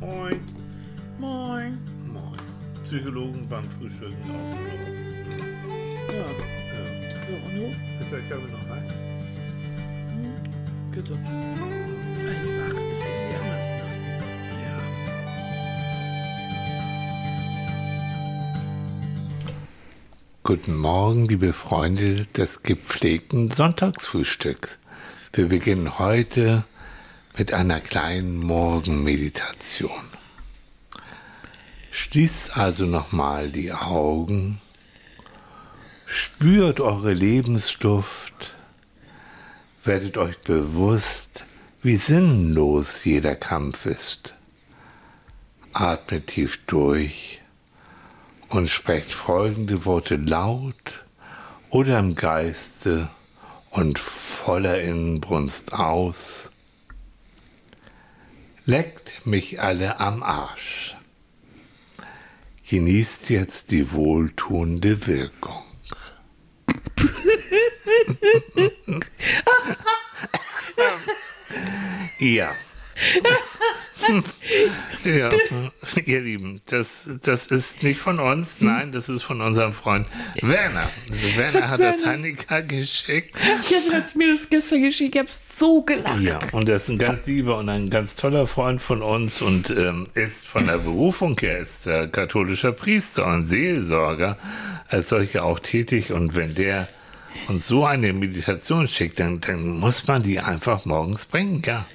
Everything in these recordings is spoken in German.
Moin. Moin. Moin. Psychologen beim Frühstücken aus dem Büro. Ja, Ja. so, und du? Ist der Körper noch heiß? Bitte. Einfach ist irgendwie anders, ne? Ja. Guten Morgen, liebe Freunde des gepflegten Sonntagsfrühstücks. Wir beginnen heute mit einer kleinen Morgenmeditation. Schließt also nochmal die Augen, spürt eure Lebensluft, werdet euch bewusst, wie sinnlos jeder Kampf ist. Atmet tief durch und sprecht folgende Worte laut oder im Geiste und voller Inbrunst aus. Leckt mich alle am Arsch. Genießt jetzt die wohltuende Wirkung. ja. Ja, ihr Lieben, das, das ist nicht von uns, nein, das ist von unserem Freund Werner. Also Werner hat das Hanika geschickt. Kevin hat mir das gestern geschickt, ich hab so gelacht. Ja, und er ist ein ganz lieber und ein ganz toller Freund von uns und ähm, ist von der Berufung her ist er katholischer Priester und Seelsorger als solcher auch tätig. Und wenn der uns so eine Meditation schickt, dann, dann muss man die einfach morgens bringen, ja.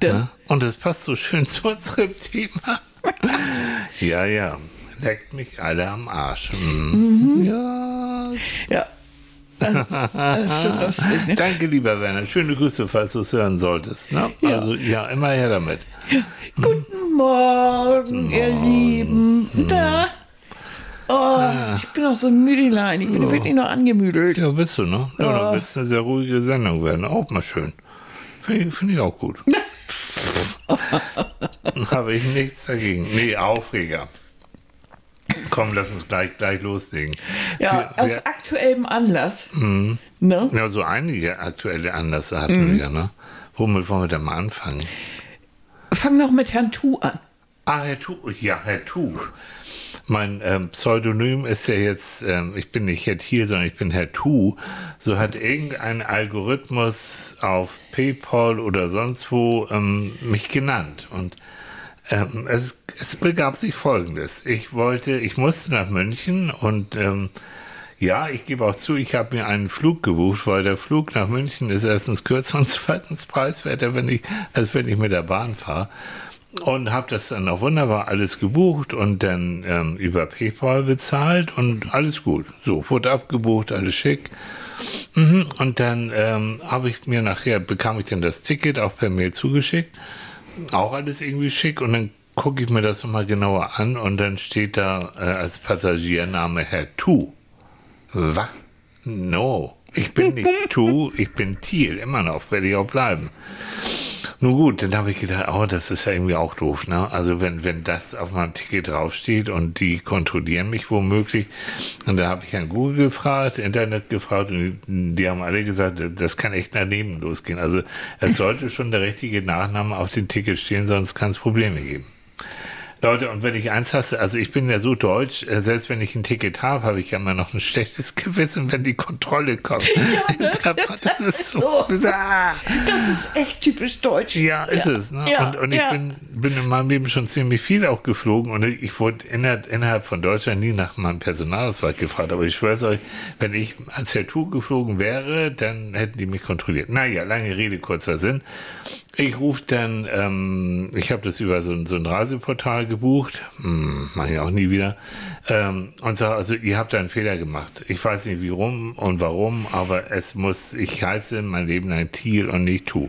Da- Ja, Und das passt so schön zu unserem Thema. ja, ja. Leckt mich alle am Arsch. Mhm. Ja. Ja. Das, das ist schon lustig, ne? Danke, lieber Werner. Schöne Grüße, falls du es hören solltest. Ne? Ja. Also, ja, immer her damit. Guten Morgen, ihr Lieben. Da. Oh, ich bin auch so ein Müdelein. Ich bin wirklich noch angemüdelt. Ja, bist du, ne? Ja, dann wird es eine sehr ruhige Sendung werden. Auch mal schön. Finde ich, find ich auch gut. Habe ich nichts dagegen. Nee, Aufreger. Komm, lass uns gleich, gleich loslegen. Ja, Wir- aus wir- aktuellem Anlass. Ne? Ja, so einige aktuelle Anlässe hatten wir, ne? Womit wollen wir denn mal anfangen? Fang noch mit Herrn Tu an. Ah, Herr Tuch. Ja, Herr Tuch. Mein ähm, Pseudonym ist ja jetzt, ähm, ich bin nicht Herr Thiel, sondern ich bin Herr Tu. So hat irgendein Algorithmus auf PayPal oder sonst wo ähm, mich genannt. Und ähm, es, es begab sich Folgendes. Ich wollte, ich musste nach München und ähm, ja, ich gebe auch zu, ich habe mir einen Flug gebucht, weil der Flug nach München ist erstens kürzer und zweitens preiswerter, wenn ich, als wenn ich mit der Bahn fahre. Und habe das dann auch wunderbar alles gebucht und dann ähm, über PayPal bezahlt und alles gut. So, wurde abgebucht, alles schick. Mhm. Und dann ähm, habe ich mir nachher, bekam ich dann das Ticket auch per Mail zugeschickt. Auch alles irgendwie schick und dann gucke ich mir das nochmal genauer an und dann steht da äh, als Passagiername Herr Tu. Was? No. Ich bin nicht Tu, ich bin Thiel, immer noch, werde ich auch bleiben. Nun gut, dann habe ich gedacht, oh, das ist ja irgendwie auch doof, ne? Also wenn, wenn das auf meinem Ticket draufsteht und die kontrollieren mich womöglich, und da habe ich an Google gefragt, Internet gefragt und die haben alle gesagt, das kann echt daneben losgehen. Also es sollte schon der richtige Nachname auf dem Ticket stehen, sonst kann es Probleme geben. Leute, und wenn ich eins hasse, also ich bin ja so deutsch, äh, selbst wenn ich ein Ticket habe, habe ich ja immer noch ein schlechtes Gewissen, wenn die Kontrolle kommt. das ist so. So. Das ist echt typisch deutsch. Ja, ist es. Ne? Ja, und und ich ja. bin, bin in meinem Leben schon ziemlich viel auch geflogen und ich wurde innerhalb, innerhalb von Deutschland nie nach meinem Personalausweis gefragt. Aber ich schwöre euch, wenn ich als Herr Tuch geflogen wäre, dann hätten die mich kontrolliert. Naja, lange Rede, kurzer Sinn. Ich rufe dann, ähm, ich habe das über so, ein- so ein Reiseportal gebucht, hm, mache ich auch nie wieder, ähm, und sage, also ihr habt da einen Fehler gemacht. Ich weiß nicht wie rum und warum, aber es muss, ich heiße mein Leben lang Thiel und nicht Tu.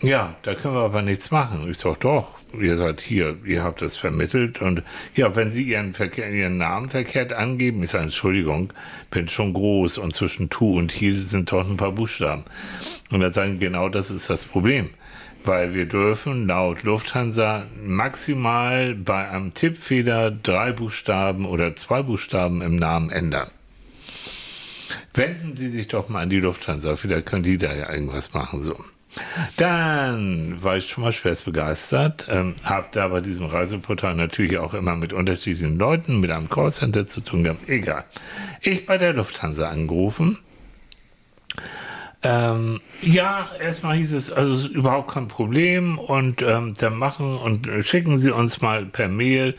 Ja, da können wir aber nichts machen. Ich sag doch, ihr seid hier, ihr habt das vermittelt und ja, wenn Sie Ihren, Verkehr, Ihren Namen verkehrt angeben, ich sage, Entschuldigung, bin schon groß und zwischen Tu und Thiel sind doch ein paar Buchstaben. Und dann sagen, genau das ist das Problem. Weil wir dürfen laut Lufthansa maximal bei einem Tippfehler drei Buchstaben oder zwei Buchstaben im Namen ändern. Wenden Sie sich doch mal an die Lufthansa, vielleicht können die da ja irgendwas machen. So. Dann war ich schon mal schwerst begeistert, ähm, habe da bei diesem Reiseportal natürlich auch immer mit unterschiedlichen Leuten, mit einem Callcenter zu tun gehabt. Egal. Ich bei der Lufthansa angerufen. Ähm, ja, erstmal hieß es, also ist überhaupt kein Problem und ähm, dann machen und äh, schicken Sie uns mal per Mail,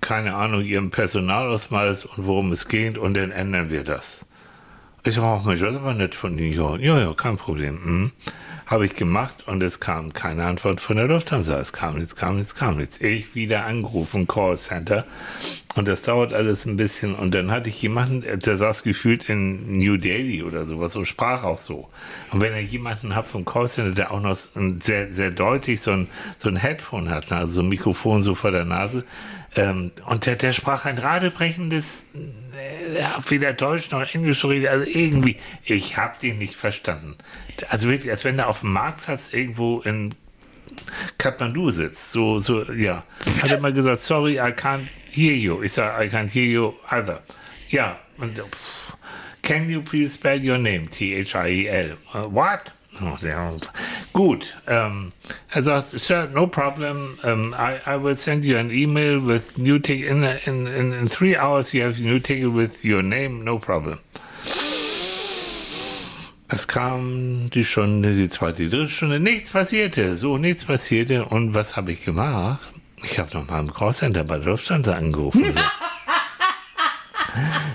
keine Ahnung, Ihren Personalausweis und worum es geht und dann ändern wir das. Ich auch Mensch, das aber nett von Ihnen. Ja, ja, ja kein Problem. Hm. Habe ich gemacht und es kam keine Antwort von der Lufthansa. Es kam nichts, kam nichts, kam nichts. Ich wieder angerufen, Callcenter. Und das dauert alles ein bisschen. Und dann hatte ich jemanden, der saß gefühlt in New Delhi oder sowas und sprach auch so. Und wenn ihr jemanden habt vom Callcenter, der auch noch sehr, sehr deutlich so ein, so ein Headphone hat, ne, also so ein Mikrofon so vor der Nase, ähm, und der, der sprach ein radebrechendes, äh, weder Deutsch noch Englisch also irgendwie, ich habe den nicht verstanden. Also wirklich, als wenn er auf dem Marktplatz irgendwo in Kathmandu sitzt. So, so, ja. Hat er mal gesagt, sorry, I can't hear you. Ich sage, I can't hear you either. Ja. Und, pff, can you please spell your name? T-H-I-E-L. Uh, what? Oh. Gut. Ähm, er sagt, Sir, no problem. Um, I, I will send you an email with new ticket. In, in, in, in three hours you have a new ticket with your name, no problem. Es kam die Stunde, die zweite, die dritte Stunde, nichts passierte, so nichts passierte. Und was habe ich gemacht? Ich habe noch mal im Callcenter bei Lufthansa angerufen.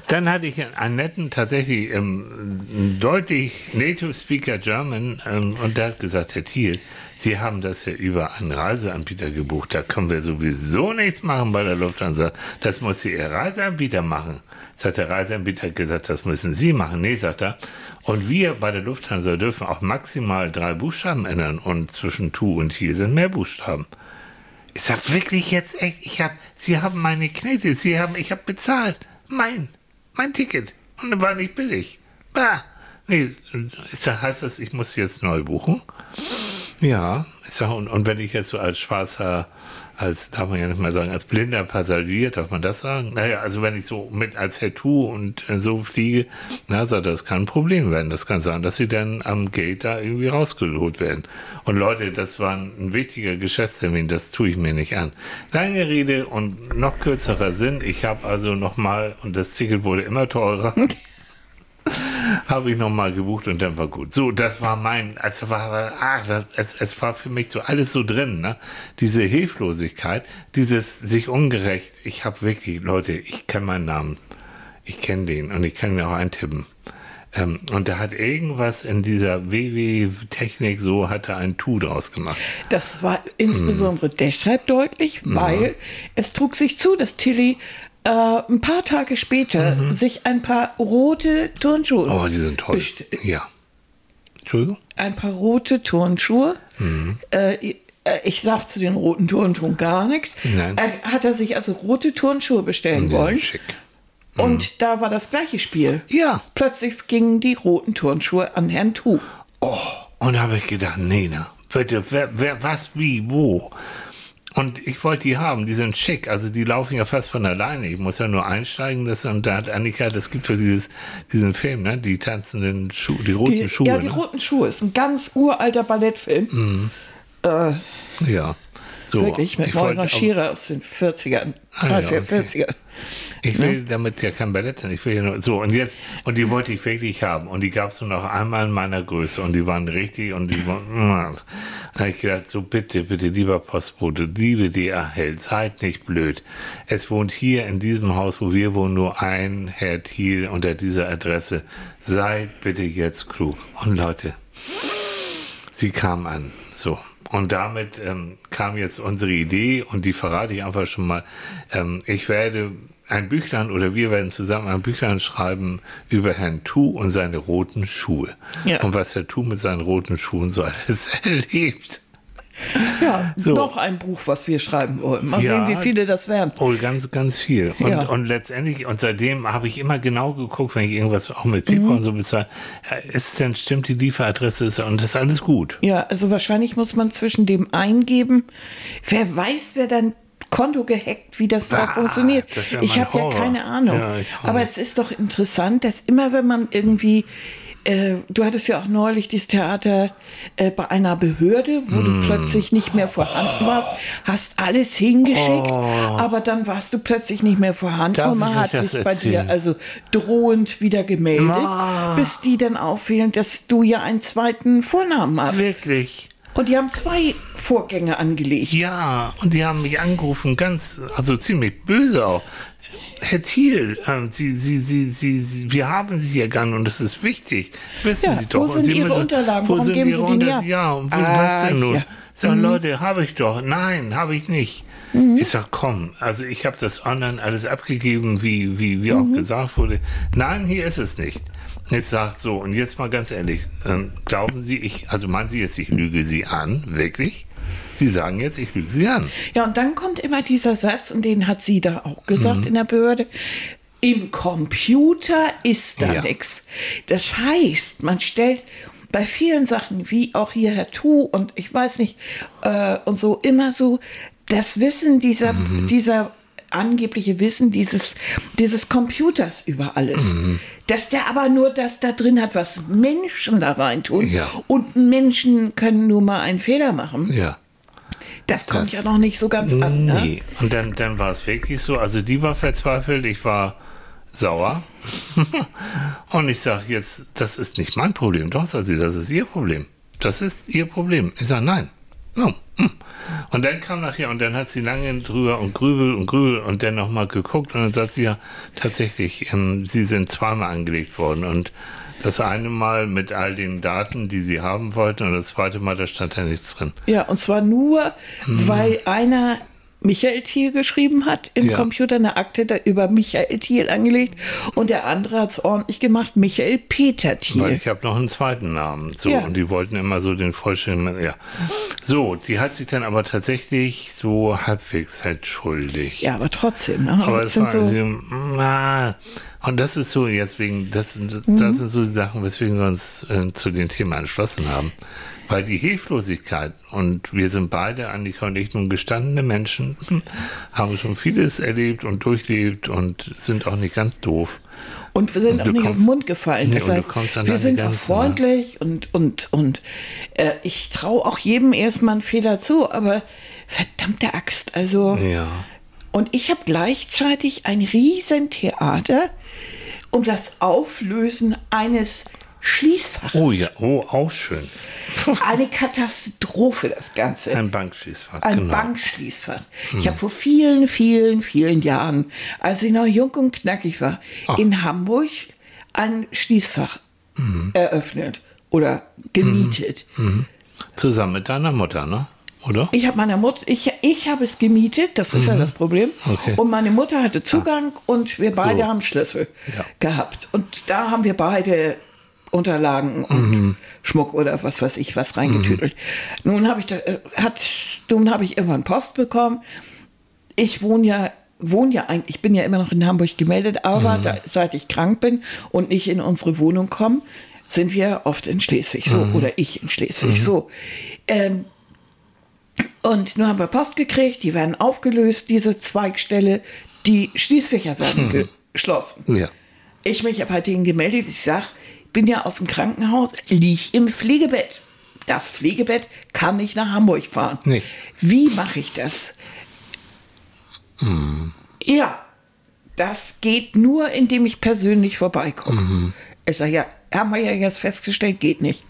Dann hatte ich einen netten, tatsächlich ähm, deutlich Native Speaker German ähm, und der hat gesagt, Herr Thiel, Sie haben das ja über einen Reiseanbieter gebucht. Da können wir sowieso nichts machen bei der Lufthansa. Das muss Ihr Reiseanbieter machen. Das hat der Reiseanbieter gesagt, das müssen Sie machen. Nee, sagt er. Und wir bei der Lufthansa dürfen auch maximal drei Buchstaben ändern und zwischen Tu und Hier sind mehr Buchstaben. Ich sag wirklich jetzt echt, ich hab, Sie haben meine Knete, Sie haben, ich habe bezahlt. Mein, mein Ticket. Und war nicht billig. Bah. Nee, heißt das, ich muss jetzt neu buchen? Ja, und, und wenn ich jetzt so als schwarzer, als, darf man ja nicht mal sagen, als blinder Passagier, darf man das sagen? Naja, also wenn ich so mit als Tattoo und äh, so fliege, na, sagt das kann ein Problem werden. Das kann sein, dass sie dann am Gate da irgendwie rausgeholt werden. Und Leute, das war ein wichtiger Geschäftstermin, das tue ich mir nicht an. Lange Rede und noch kürzerer Sinn. Ich habe also nochmal, und das Ticket wurde immer teurer. habe ich nochmal gebucht und dann war gut. So, das war mein, also war, ah, das, es, es war für mich so alles so drin, ne? Diese Hilflosigkeit, dieses sich ungerecht. Ich habe wirklich, Leute, ich kenne meinen Namen. Ich kenne den und ich kann ihn auch eintippen. Ähm, und da hat irgendwas in dieser WW-Technik so, hatte ein Tu draus gemacht. Das war insbesondere hm. deshalb deutlich, weil ja. es trug sich zu, dass Tilly äh, ein paar Tage später mhm. sich ein paar rote Turnschuhe. Oh, die sind toll. Ja. Entschuldigung? Ein paar rote Turnschuhe. Mhm. Äh, äh ich sag zu den roten Turnschuhen gar nichts. Nein. Er hat er sich also rote Turnschuhe bestellen wollen. Schick. Mhm. Und da war das gleiche Spiel. Ja. Plötzlich gingen die roten Turnschuhe an Herrn Tu. Oh, und da habe ich gedacht, nee, na, bitte, wer, wer, was, wie, wo? Und ich wollte die haben, die sind schick, also die laufen ja fast von alleine. Ich muss ja nur einsteigen, das, und da hat Annika, das gibt ja dieses, diesen Film, ne? Die tanzenden Schuhe, die roten die, Schuhe. Ja, die ne? roten Schuhe, ist ein ganz uralter Ballettfilm. Mhm. Äh, ja. So, wirklich, mit Moira Scherer aus den 40ern, 30er, ah, okay. 40er. Ich will ja. damit ja kein Ballett, ich will ja nur, so, und jetzt, und die wollte ich wirklich haben, und die gab es nur noch einmal in meiner Größe, und die waren richtig, und die waren, da habe ich gedacht, so bitte, bitte, lieber Postbote, liebe DHL, seid nicht blöd. Es wohnt hier in diesem Haus, wo wir wohnen, nur ein Herr Thiel unter dieser Adresse. Seid bitte jetzt klug. Und Leute, sie kam an, so. Und damit ähm, kam jetzt unsere Idee und die verrate ich einfach schon mal. Ähm, ich werde ein Büchlein oder wir werden zusammen ein Büchlein schreiben über Herrn Tu und seine roten Schuhe. Ja. Und was Herr Tu mit seinen roten Schuhen so alles erlebt. Ja, so. noch ein Buch, was wir schreiben wollen. Mal ja, sehen, wie viele das werden. Oh, ganz, ganz viel. Und, ja. und letztendlich, und seitdem habe ich immer genau geguckt, wenn ich irgendwas auch mit PayPal mhm. und so bezahle, ist denn stimmt die Lieferadresse ist, und das ist alles gut. Ja, also wahrscheinlich muss man zwischen dem eingeben. Wer weiß, wer dann Konto gehackt, wie das bah, da funktioniert. Ich habe ja keine Ahnung. Ja, Aber es ist doch interessant, dass immer wenn man irgendwie äh, du hattest ja auch neulich dieses Theater äh, bei einer Behörde, wo mm. du plötzlich nicht mehr vorhanden oh. warst, hast alles hingeschickt, oh. aber dann warst du plötzlich nicht mehr vorhanden Darf und man hat sich bei dir also drohend wieder gemeldet, oh. bis die dann auffielen, dass du ja einen zweiten Vornamen hast. Wirklich. Und die haben zwei Vorgänge angelegt. Ja, und die haben mich angerufen, ganz, also ziemlich böse auch. Herr Thiel, äh, Sie, Sie, Sie, Sie, Sie, wir haben Sie hier gern und das ist wichtig. Wissen ja, Sie doch. Wo sind Sie Ihre müssen, Unterlagen? Warum geben Sie die nicht Ja, und ah, was denn nun? Ja. Sag, mhm. Leute, habe ich doch. Nein, habe ich nicht. Mhm. Ich sag, komm, also ich habe das online alles abgegeben, wie, wie, wie mhm. auch gesagt wurde. Nein, hier ist es nicht. Jetzt sagt so, und jetzt mal ganz ehrlich, ähm, glauben Sie, ich, also meinen Sie jetzt, ich lüge Sie an, wirklich? Sie sagen jetzt, ich lüge Sie an. Ja, und dann kommt immer dieser Satz, und den hat sie da auch gesagt mhm. in der Behörde. Im Computer ist da ja. nichts. Das heißt, man stellt bei vielen Sachen, wie auch hier Herr Tu und ich weiß nicht, äh, und so immer so, das Wissen dieser, mhm. dieser angebliche Wissen dieses, dieses Computers über alles. Mhm. Dass der aber nur das da drin hat, was Menschen da reintun. Ja. Und Menschen können nur mal einen Fehler machen. Ja. Das kommt das, ja noch nicht so ganz an. Ne? Nee. Und dann, dann war es wirklich so. Also die war verzweifelt, ich war sauer. und ich sage jetzt, das ist nicht mein Problem. Doch, sagt sie, das ist ihr Problem. Das ist ihr Problem. Ich sage, nein. No. Hm. Und dann kam nachher, und dann hat sie lange drüber und grübel und grübel und dann nochmal geguckt und dann sagt sie ja, tatsächlich, ähm, sie sind zweimal angelegt worden und das eine Mal mit all den Daten, die sie haben wollten, und das zweite Mal, da stand ja nichts drin. Ja, und zwar nur, hm. weil einer Michael Thiel geschrieben hat, im ja. Computer eine Akte da über Michael Thiel angelegt und der andere hat es ordentlich gemacht, Michael Peter Thiel. Weil ich habe noch einen zweiten Namen. So, ja. Und die wollten immer so den vollständigen. Ja. So, die hat sich dann aber tatsächlich so halbwegs halt schuldig. Ja, aber trotzdem. Ne? Aber es war, so na, und das ist so jetzt wegen, das, das mhm. sind so die Sachen, weswegen wir uns äh, zu dem Thema entschlossen haben. Weil die Hilflosigkeit, und wir sind beide, Annika und ich, nun gestandene Menschen, haben schon vieles erlebt und durchlebt und sind auch nicht ganz doof. Und wir sind auch nicht kommst, auf den Mund gefallen. Das nee, heißt, wir sind auch freundlich und, und, und äh, ich traue auch jedem erstmal einen Fehler zu, aber verdammte Axt, also. Ja. Und ich habe gleichzeitig ein Riesentheater um das Auflösen eines Schließfach. Oh ja, oh, auch schön. Eine Katastrophe, das Ganze. Ein Bankschließfach. Ein genau. Bankschließfach. Hm. Ich habe vor vielen, vielen, vielen Jahren, als ich noch jung und knackig war, oh. in Hamburg ein Schließfach mhm. eröffnet oder gemietet. Mhm. Mhm. Zusammen mit deiner Mutter, ne? Oder? Ich habe meiner Mutter, ich, ich habe es gemietet, das ist ja mhm. das Problem. Okay. Und meine Mutter hatte Zugang ah. und wir beide so. haben Schlüssel ja. gehabt. Und da haben wir beide Unterlagen und mhm. Schmuck oder was weiß ich was reingetütelt. Mhm. Nun habe ich da, äh, hat, nun habe ich irgendwann Post bekommen. Ich wohne ja wohne ja eigentlich, ich bin ja immer noch in Hamburg gemeldet, aber mhm. da, seit ich krank bin und nicht in unsere Wohnung komme, sind wir oft in Schleswig, so mhm. oder ich in Schleswig, mhm. so. Ähm, und nun haben wir Post gekriegt, die werden aufgelöst, diese Zweigstelle, die Schließfächer werden mhm. geschlossen. Ja. Ich mich habe halt denen gemeldet, ich sage, bin ja aus dem Krankenhaus, liege im Pflegebett. Das Pflegebett kann nicht nach Hamburg fahren. Nicht. Wie mache ich das? Mhm. Ja, das geht nur, indem ich persönlich vorbeikomme. Mhm. Ich sage, ja, haben wir ja jetzt festgestellt, geht nicht.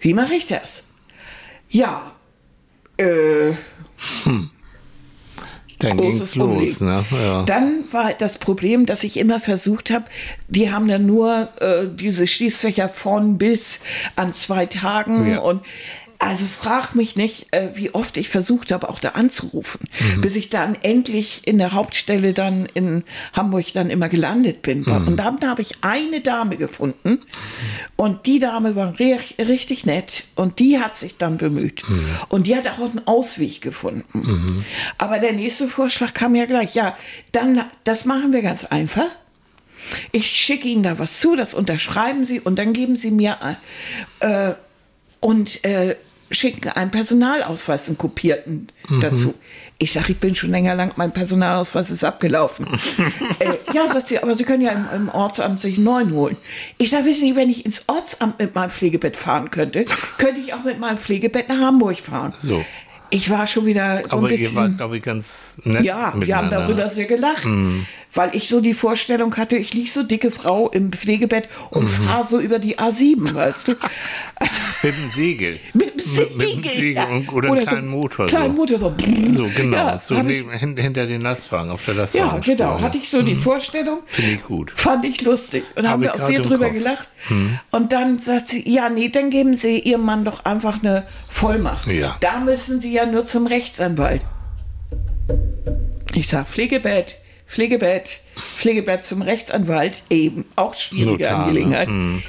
Wie mache ich das? Ja, äh, hm. Dann ging's los, ne? Ja. Dann war das Problem, dass ich immer versucht habe, die haben dann nur äh, diese Schließfächer von bis an zwei Tagen ja. und also frag mich nicht, äh, wie oft ich versucht habe, auch da anzurufen, mhm. bis ich dann endlich in der Hauptstelle dann in Hamburg dann immer gelandet bin. Mhm. Und dann habe ich eine Dame gefunden und die Dame war richtig nett und die hat sich dann bemüht. Mhm. Und die hat auch einen Ausweg gefunden. Mhm. Aber der nächste Vorschlag kam ja gleich. Ja, dann, das machen wir ganz einfach. Ich schicke Ihnen da was zu, das unterschreiben Sie und dann geben Sie mir äh, und äh, schicken einen Personalausweis, einen kopierten mhm. dazu. Ich sage, ich bin schon länger lang, mein Personalausweis ist abgelaufen. äh, ja, sagt sie, aber Sie können ja im, im Ortsamt sich einen neuen holen. Ich sage, wissen Sie, wenn ich ins Ortsamt mit meinem Pflegebett fahren könnte, könnte ich auch mit meinem Pflegebett nach Hamburg fahren. So. Ich war schon wieder so aber ein bisschen. ihr wart, glaube ich, ganz nett. Ja, wir haben darüber sehr gelacht. Mm weil ich so die Vorstellung hatte, ich liege so dicke Frau im Pflegebett und mhm. fahre so über die A7, weißt du. Also, mit dem Segel. Mit dem Segel. Mit, mit dem Segel ja. und, oder, oder einen kleinen so Motor. Kleinen Motor. So, so genau. Ja, so ich, hinter den Lastwagen, auf der Lastwagen. Ja, genau. Hatte ich so mhm. die Vorstellung. Finde ich gut. Fand ich lustig. Und Hab haben wir auch sehr drüber Kopf. gelacht. Mhm. Und dann sagt sie, ja, nee, dann geben Sie Ihrem Mann doch einfach eine Vollmacht. Ja. Da müssen Sie ja nur zum Rechtsanwalt. Ich sage, Pflegebett. Pflegebett, Pflegebett zum Rechtsanwalt, eben auch schwierige Notar, Angelegenheit. Ne?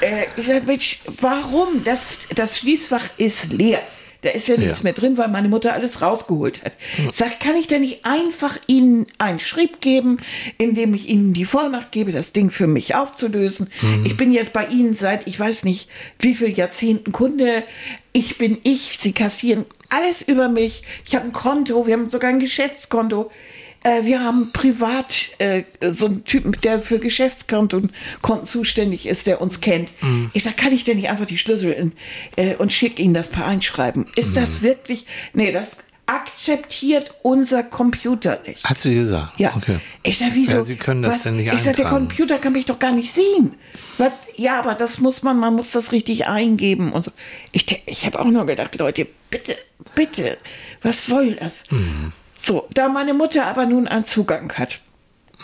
Äh, ich sage, Mensch, warum? Das, das Schließfach ist leer. Da ist ja nichts ja. mehr drin, weil meine Mutter alles rausgeholt hat. Sag, kann ich denn nicht einfach Ihnen einen Schrieb geben, indem ich Ihnen die Vollmacht gebe, das Ding für mich aufzulösen? Mhm. Ich bin jetzt bei Ihnen seit, ich weiß nicht, wie viele Jahrzehnten Kunde. Ich bin ich. Sie kassieren alles über mich. Ich habe ein Konto. Wir haben sogar ein Geschäftskonto. Äh, wir haben privat äh, so einen Typen, der für Geschäftskonten Konten zuständig ist, der uns kennt. Mhm. Ich sage, kann ich denn nicht einfach die Schlüssel in, äh, und schicke Ihnen das per einschreiben? Ist mhm. das wirklich? Nee, das akzeptiert unser Computer nicht. Hat sie gesagt? Ja. Okay. Ich sage, wieso? Ja, sie können das was? denn nicht Ich sage, der Computer kann mich doch gar nicht sehen. Was? Ja, aber das muss man, man muss das richtig eingeben und so. Ich, ich habe auch nur gedacht, Leute, bitte, bitte, was soll das? Mhm. So, da meine Mutter aber nun einen Zugang hat.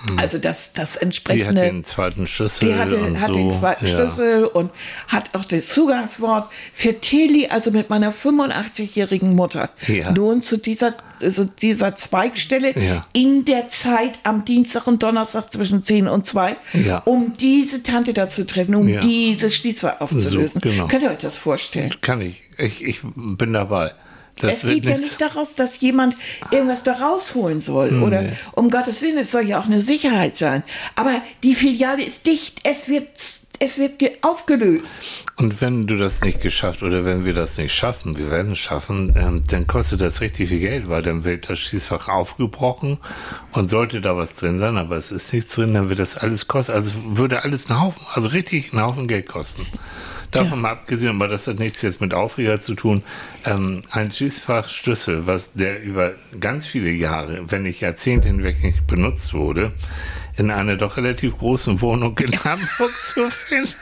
Hm. Also das, das entsprechende. Sie hat den zweiten Schlüssel. Die hatte, und hat so. den zweiten ja. Schlüssel und hat auch das Zugangswort für Teli, also mit meiner 85-jährigen Mutter, ja. nun zu dieser, also dieser Zweigstelle ja. in der Zeit am Dienstag und Donnerstag zwischen 10 und 2, um diese Tante da zu treffen, um dieses Schließfach aufzulösen. So, genau. Könnt ihr euch das vorstellen? Kann ich. Ich, ich bin dabei. Das es geht ja nicht daraus, dass jemand irgendwas da rausholen soll. Nee. Oder um Gottes Willen, es soll ja auch eine Sicherheit sein. Aber die Filiale ist dicht. Es wird, es wird aufgelöst. Und wenn du das nicht geschafft oder wenn wir das nicht schaffen, wir werden es schaffen, ähm, dann kostet das richtig viel Geld, weil dann wird das Schießfach aufgebrochen und sollte da was drin sein, aber es ist nichts drin, dann wird das alles kosten. Also würde alles einen Haufen, also richtig einen Haufen Geld kosten. Davon ja. mal abgesehen, aber das hat nichts jetzt mit Aufreger zu tun. Ähm, ein Schließfachschlüssel, was der über ganz viele Jahre, wenn nicht Jahrzehnte hinweg nicht benutzt wurde, in einer doch relativ großen Wohnung in Hamburg zu finden.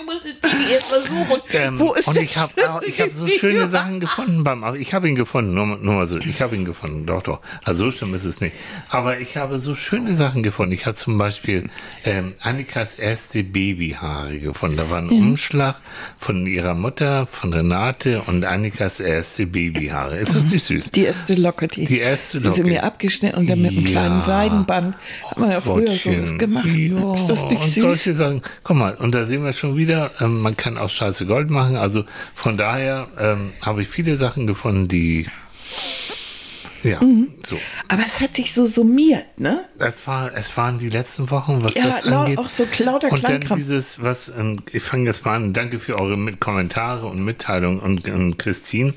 Du musst es erst mal suchen. Ähm, Wo ist und ich habe hab so schöne Sachen gefunden beim Ich habe ihn gefunden, nur, nur mal so. Ich habe ihn gefunden, doch, doch. Also so schlimm ist es nicht. Aber ich habe so schöne Sachen gefunden. Ich habe zum Beispiel ähm, Annikas erste Babyhaare gefunden. Da war ein. Umschlag von ihrer Mutter, von Renate und Annikas erste Babyhaare. Ist das nicht süß? Die erste Locke, die, die erste Locke. Die sie mir abgeschnitten und dann mit einem ja. kleinen Seidenband. Hat man ja früher Gottchen. sowas gemacht. Ja, ist das nicht und süß? solche Sachen. Guck mal, und da sehen wir schon wieder, wieder. Ähm, man kann aus Scheiße Gold machen. Also von daher ähm, habe ich viele Sachen gefunden, die ja, mhm. so. Aber es hat sich so summiert, ne? Es, war, es waren die letzten Wochen, was ja, das angeht. auch so lauter Und dann dieses, was, ähm, ich fange jetzt mal an, danke für eure Mit Kommentare und Mitteilungen und, und Christine.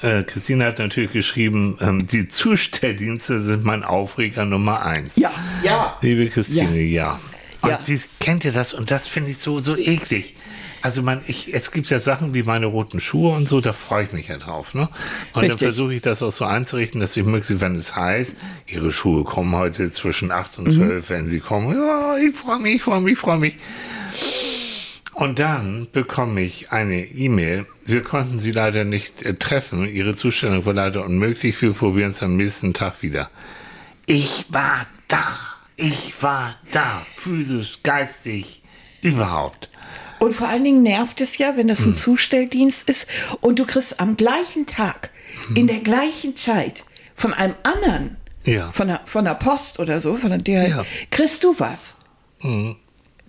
Äh, Christine hat natürlich geschrieben, ähm, die Zustelldienste sind mein Aufreger Nummer eins. Ja, ja. Liebe Christine, ja. ja. Und ja. sie kennt ihr das und das finde ich so, so eklig. Also man, ich, es gibt ja Sachen wie meine roten Schuhe und so, da freue ich mich ja drauf. Ne? Und Richtig. dann versuche ich das auch so einzurichten, dass ich möglichst, wenn es heißt, ihre Schuhe kommen heute zwischen 8 und 12, mhm. wenn sie kommen. Ja, ich freue mich, ich freue mich, ich freue mich. Und dann bekomme ich eine E-Mail. Wir konnten sie leider nicht äh, treffen. Ihre Zustellung war leider unmöglich. Wir probieren es am nächsten Tag wieder. Ich war da. Ich war da, physisch, geistig, überhaupt. Und vor allen Dingen nervt es ja, wenn das ein hm. Zustelldienst ist und du kriegst am gleichen Tag, hm. in der gleichen Zeit von einem anderen, ja. von, der, von der Post oder so, von der, ja. kriegst du was. Hm.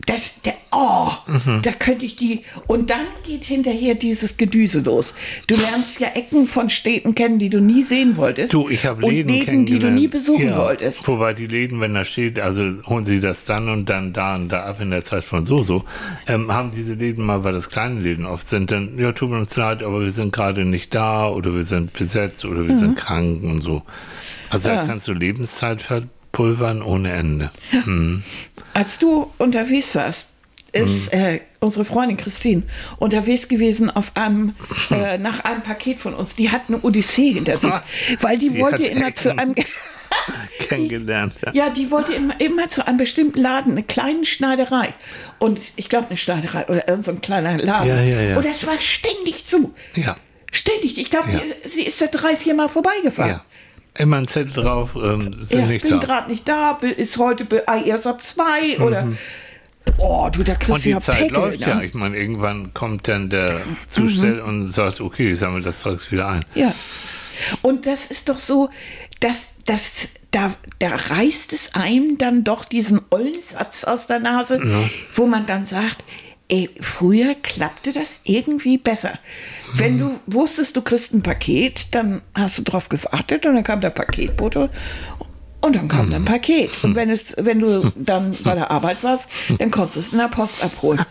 Das, der, oh, mhm. da könnte ich die. Und dann geht hinterher dieses Gedüse los. Du lernst ja Ecken von Städten kennen, die du nie sehen wolltest. Du, ich habe Läden, Läden die du nie besuchen ja, wolltest. Wobei die Läden, wenn da steht, also holen sie das dann und dann da und da ab in der Zeit von so so, ähm, haben diese Läden mal, weil das kleine Läden oft sind, dann, ja, tut mir uns leid, aber wir sind gerade nicht da oder wir sind besetzt oder wir mhm. sind krank und so. Also ja. da kannst du Lebenszeit verpulvern ohne Ende. Mhm. Als du unterwegs warst, ist mhm. äh, unsere Freundin Christine unterwegs gewesen auf einem äh, nach einem Paket von uns. Die hat eine Odyssee hinter sich, weil die, die wollte immer zu einem kennengelernt. Ja. ja, die wollte immer, immer zu einem bestimmten Laden, eine kleine Schneiderei. Und ich glaube, eine Schneiderei oder irgendein so kleiner Laden. Ja, ja, ja. Und das war ständig zu. Ja. Ständig. Ich glaube, ja. sie ist da drei, vier Mal vorbeigefahren. Ja. Immer ein Zettel drauf, ähm, sind ja, nicht bin gerade nicht da, ist heute erst ab zwei mhm. oder. Oh, du, da kriegst und die ja Zeit Peckel, läuft ne? ja. Ich meine, irgendwann kommt dann der Zusteller mhm. und sagt, okay, ich sammle das Zeugs wieder ein. Ja. Und das ist doch so, dass, dass da, da reißt es einem dann doch diesen ollen Satz aus der Nase, ja. wo man dann sagt, ey, früher klappte das irgendwie besser. Wenn du wusstest, du kriegst ein Paket, dann hast du drauf gewartet und dann kam der Paketbote und dann kam ein Paket. Und wenn, es, wenn du dann bei der Arbeit warst, dann konntest du es in der Post abholen.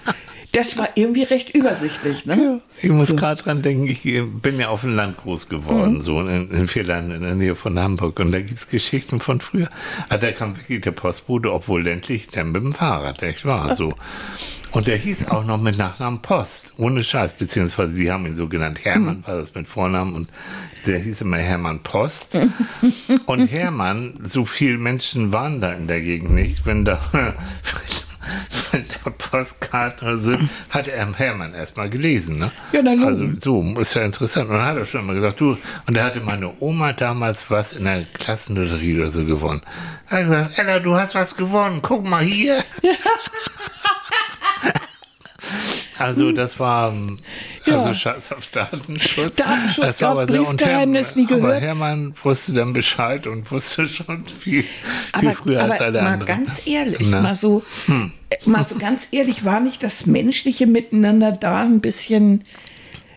Das war irgendwie recht übersichtlich. Ne? Ich muss so. gerade dran denken, ich bin ja auf dem Land groß geworden, mhm. so in, in Vierland in der Nähe von Hamburg. Und da gibt es Geschichten von früher. Also da kam wirklich der Postbote, obwohl ländlich, dann mit dem Fahrrad, echt war so. Und der hieß auch noch mit Nachnamen Post, ohne Scheiß, beziehungsweise die haben ihn so genannt. Hermann mhm. war das mit Vornamen und der hieß immer Hermann Post. und Hermann, so viele Menschen waren da in der Gegend nicht, wenn da mit der Postkarte oder so, hat er Hermann erstmal gelesen. Ne? Ja, dann Also so, ist ja interessant. Und dann hat er schon mal gesagt, du, und da hatte meine Oma damals was in der Klassenlotterie oder so gewonnen. Er hat gesagt, Ella, du hast was gewonnen, guck mal hier. Also das war also ja. Scheiß auf Datenschutz. Datenschutz, das war aber sehr Briefgeheimnis nie gehört. Aber Hermann wusste dann Bescheid und wusste schon viel, viel aber, früher aber als alle mal anderen. ganz ehrlich, Na? mal so, hm. mal so ganz ehrlich, war nicht das menschliche Miteinander da ein bisschen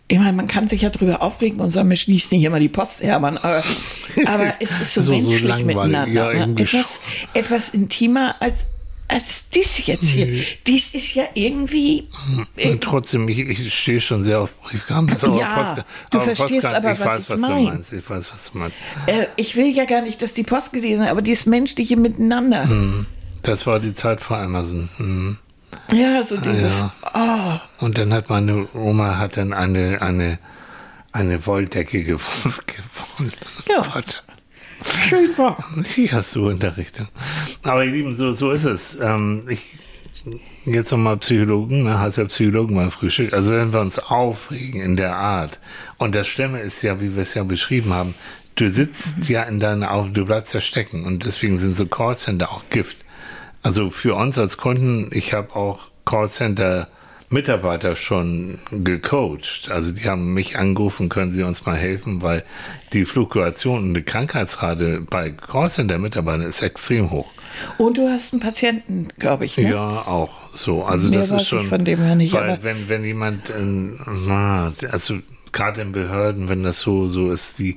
ich meine, man kann sich ja drüber aufregen und sagen, mir schließt nicht immer die Post, Hermann, aber, aber es ist so, so menschlich so miteinander. Ja, ne? etwas, etwas intimer als als dies jetzt hier. Mhm. Dies ist ja irgendwie. Und trotzdem, ich, ich stehe schon sehr auf. Aber ja, Post, du aber verstehst Postkarte, aber, ich was, weiß, ich was mein. du meinst. Ich weiß, was du meinst. Äh, ich will ja gar nicht, dass die Post gelesen hat, aber dieses menschliche Miteinander. Mhm. Das war die Zeit vor Amazon. Mhm. Ja, so dieses. Ja. Oh. Und dann hat meine Oma hat dann eine, eine, eine Wolldecke gewonnen. Ja. Schön war. Ja, so in der Richtung. Aber ihr Lieben, so, so ist es. Ähm, ich, jetzt nochmal Psychologen, ne, hast ja Psychologen mal Frühstück. Also wenn wir uns aufregen in der Art, und das Schlimme ist ja, wie wir es ja beschrieben haben, du sitzt ja in deiner Augen, du bleibst ja stecken und deswegen sind so Callcenter auch Gift. Also für uns als Kunden, ich habe auch Callcenter Mitarbeiter schon gecoacht. Also die haben mich angerufen, können Sie uns mal helfen, weil die Fluktuation und die Krankheitsrate bei Callcenter-Mitarbeitern ist extrem hoch. Und du hast einen Patienten, glaube ich. Ne? Ja, auch so. Also Mehr das ist schon. von dem her nicht. Weil wenn wenn jemand, äh, also gerade in Behörden, wenn das so, so ist, die,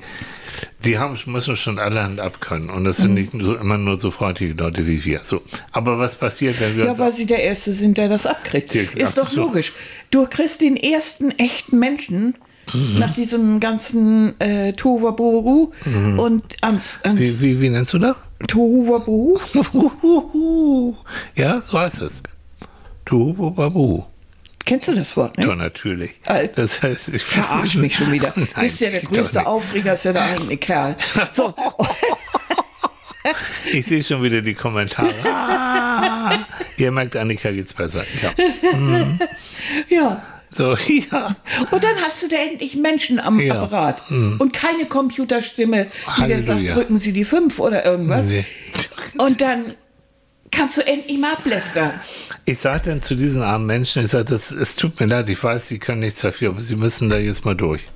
die haben, müssen schon allerhand abkönnen. Und das sind mhm. nicht so, immer nur so freundliche Leute wie wir. So. Aber was passiert, wenn wir. Ja, weil sie der Erste sind, der das abkriegt. Die, ist doch logisch. Du kriegst den ersten echten Menschen, Mhm. nach diesem ganzen äh, Tohuwabohu mhm. und ans, ans wie, wie, wie, nennst du das? Tohuwabohu. ja, so heißt es. Tohuwabohu. Kennst du das Wort? Ne? Ja, natürlich. Das heißt, ich verarsch mich schon wieder. Nein, Bist ja der größte Aufreger, ist ja der eigene Kerl. So. ich sehe schon wieder die Kommentare. Ah, ihr merkt, Annika geht's besser. Ja. Mhm. ja. So, ja. Und dann hast du da endlich Menschen am ja. Apparat mhm. und keine Computerstimme, die dir sagt, drücken Sie die fünf oder irgendwas. Nee. Und dann kannst du endlich mal ablästern. Ich sage dann zu diesen armen Menschen, ich sage, es tut mir leid, ich weiß, sie können nichts dafür, aber sie müssen da jetzt mal durch.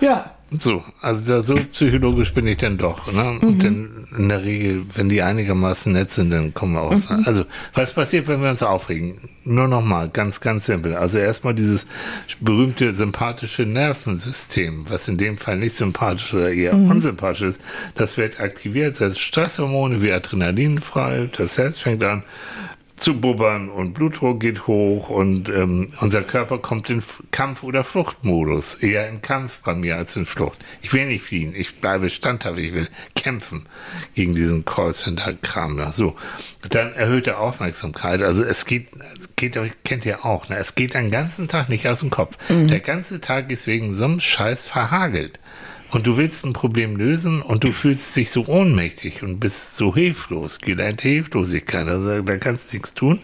Ja. So, also da, so psychologisch bin ich dann doch. Ne? Mhm. Und dann in der Regel, wenn die einigermaßen nett sind, dann kommen wir auch. Mhm. Also, was passiert, wenn wir uns aufregen? Nur nochmal, ganz, ganz simpel. Also erstmal dieses berühmte sympathische Nervensystem, was in dem Fall nicht sympathisch oder eher mhm. unsympathisch ist, das wird aktiviert, setzt Stresshormone wie Adrenalin frei, das Herz fängt an zu bubbern und Blutdruck geht hoch und ähm, unser Körper kommt in Kampf- oder Fluchtmodus. Eher in Kampf bei mir als in Flucht. Ich will nicht fliehen, ich bleibe standhaft, ich will kämpfen gegen diesen Callcenter-Kram da. So, dann erhöhte Aufmerksamkeit. Also es geht, geht kennt ihr auch, ne? es geht den ganzen Tag nicht aus dem Kopf. Mhm. Der ganze Tag ist wegen so einem Scheiß verhagelt und du willst ein Problem lösen und du fühlst dich so ohnmächtig und bist so hilflos, gelernte Hilflosigkeit, also da kannst du nichts tun.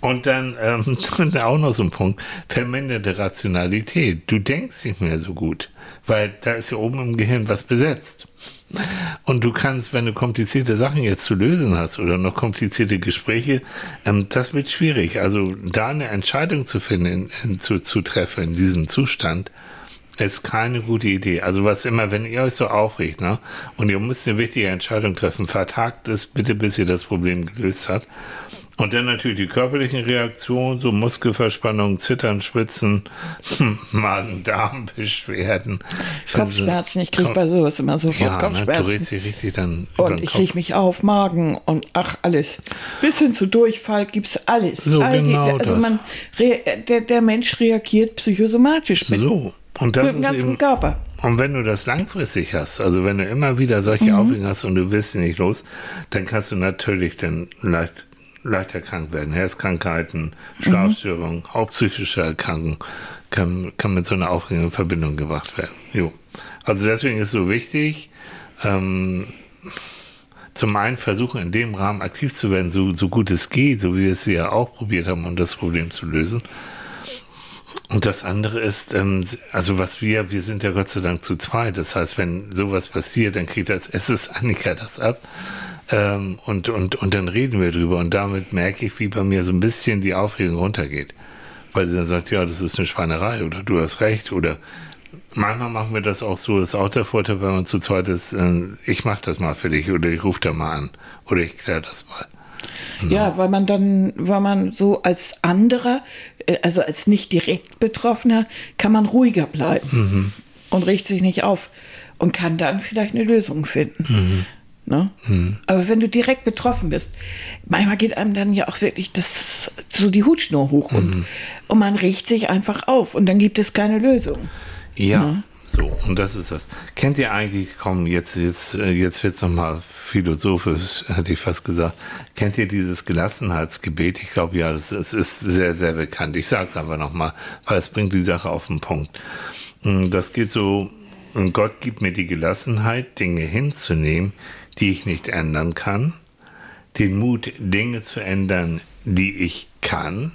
Und dann ähm, auch noch so ein Punkt, verminderte Rationalität. Du denkst nicht mehr so gut, weil da ist ja oben im Gehirn was besetzt. Und du kannst, wenn du komplizierte Sachen jetzt zu lösen hast oder noch komplizierte Gespräche, ähm, das wird schwierig. Also da eine Entscheidung zu finden, in, in, zu, zu treffen in diesem Zustand, ist keine gute Idee. Also was immer, wenn ihr euch so aufregt, ne, und ihr müsst eine wichtige Entscheidung treffen, vertagt es bitte, bis ihr das Problem gelöst habt. Und dann natürlich die körperlichen Reaktionen, so Muskelverspannung, Zittern, Schwitzen, Magen-Darm-Beschwerden. Kopfschmerzen, ich kriege bei sowas immer sofort ja, Kopfschmerzen. Ne, du sich richtig dann Und ich kriege mich auf, Magen und ach, alles. Bis hin zu Durchfall gibt es alles. So All genau die, also man, der, der Mensch reagiert psychosomatisch mit. So. Und das mit dem ganzen eben, Körper. Und wenn du das langfristig hast, also wenn du immer wieder solche mhm. Aufregungen hast und du wirst nicht los, dann kannst du natürlich dann leicht, leichter krank werden. Herzkrankheiten, Schlafstörungen, mhm. auch psychische Erkrankungen kann, kann mit so einer Aufregung in Verbindung gebracht werden. Jo. Also deswegen ist es so wichtig, ähm, zum einen versuchen, in dem Rahmen aktiv zu werden, so, so gut es geht, so wie wir es ja auch probiert haben, um das Problem zu lösen. Und das andere ist, ähm, also was wir, wir sind ja Gott sei Dank zu zweit. Das heißt, wenn sowas passiert, dann kriegt das, es ist Annika das ab. Ähm, und, und, und dann reden wir drüber. Und damit merke ich, wie bei mir so ein bisschen die Aufregung runtergeht. Weil sie dann sagt, ja, das ist eine Schweinerei oder du hast recht. Oder manchmal machen wir das auch so, das ist auch der Vorteil, wenn man zu zweit ist, äh, ich mache das mal für dich oder ich rufe da mal an oder ich kläre das mal. Ja, weil man dann, weil man so als anderer, also als nicht direkt Betroffener, kann man ruhiger bleiben mhm. und regt sich nicht auf und kann dann vielleicht eine Lösung finden. Mhm. Ne? Mhm. Aber wenn du direkt betroffen bist, manchmal geht einem dann ja auch wirklich das, so die Hutschnur hoch und, mhm. und man regt sich einfach auf und dann gibt es keine Lösung. Ja. Ne? So, und das ist das. Kennt ihr eigentlich, komm, jetzt, jetzt, äh, jetzt wird's nochmal philosophisch, hätte ich fast gesagt. Kennt ihr dieses Gelassenheitsgebet? Ich glaube, ja, das, das, ist sehr, sehr bekannt. Ich sage es aber nochmal, weil es bringt die Sache auf den Punkt. Mm, das geht so, Gott gibt mir die Gelassenheit, Dinge hinzunehmen, die ich nicht ändern kann, den Mut, Dinge zu ändern, die ich kann,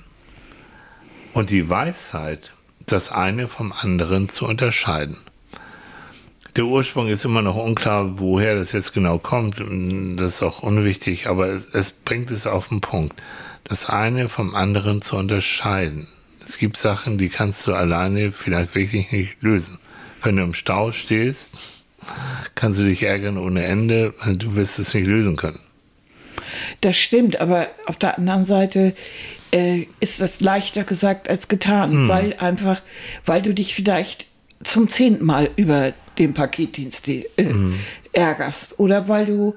und die Weisheit, das eine vom anderen zu unterscheiden. Der Ursprung ist immer noch unklar, woher das jetzt genau kommt. Das ist auch unwichtig, aber es bringt es auf den Punkt, das eine vom anderen zu unterscheiden. Es gibt Sachen, die kannst du alleine vielleicht wirklich nicht lösen. Wenn du im Stau stehst, kannst du dich ärgern ohne Ende, du wirst es nicht lösen können. Das stimmt, aber auf der anderen Seite äh, ist das leichter gesagt als getan, hm. weil einfach, weil du dich vielleicht zum zehnten Mal über den Paketdienst äh, hm. ärgerst oder weil du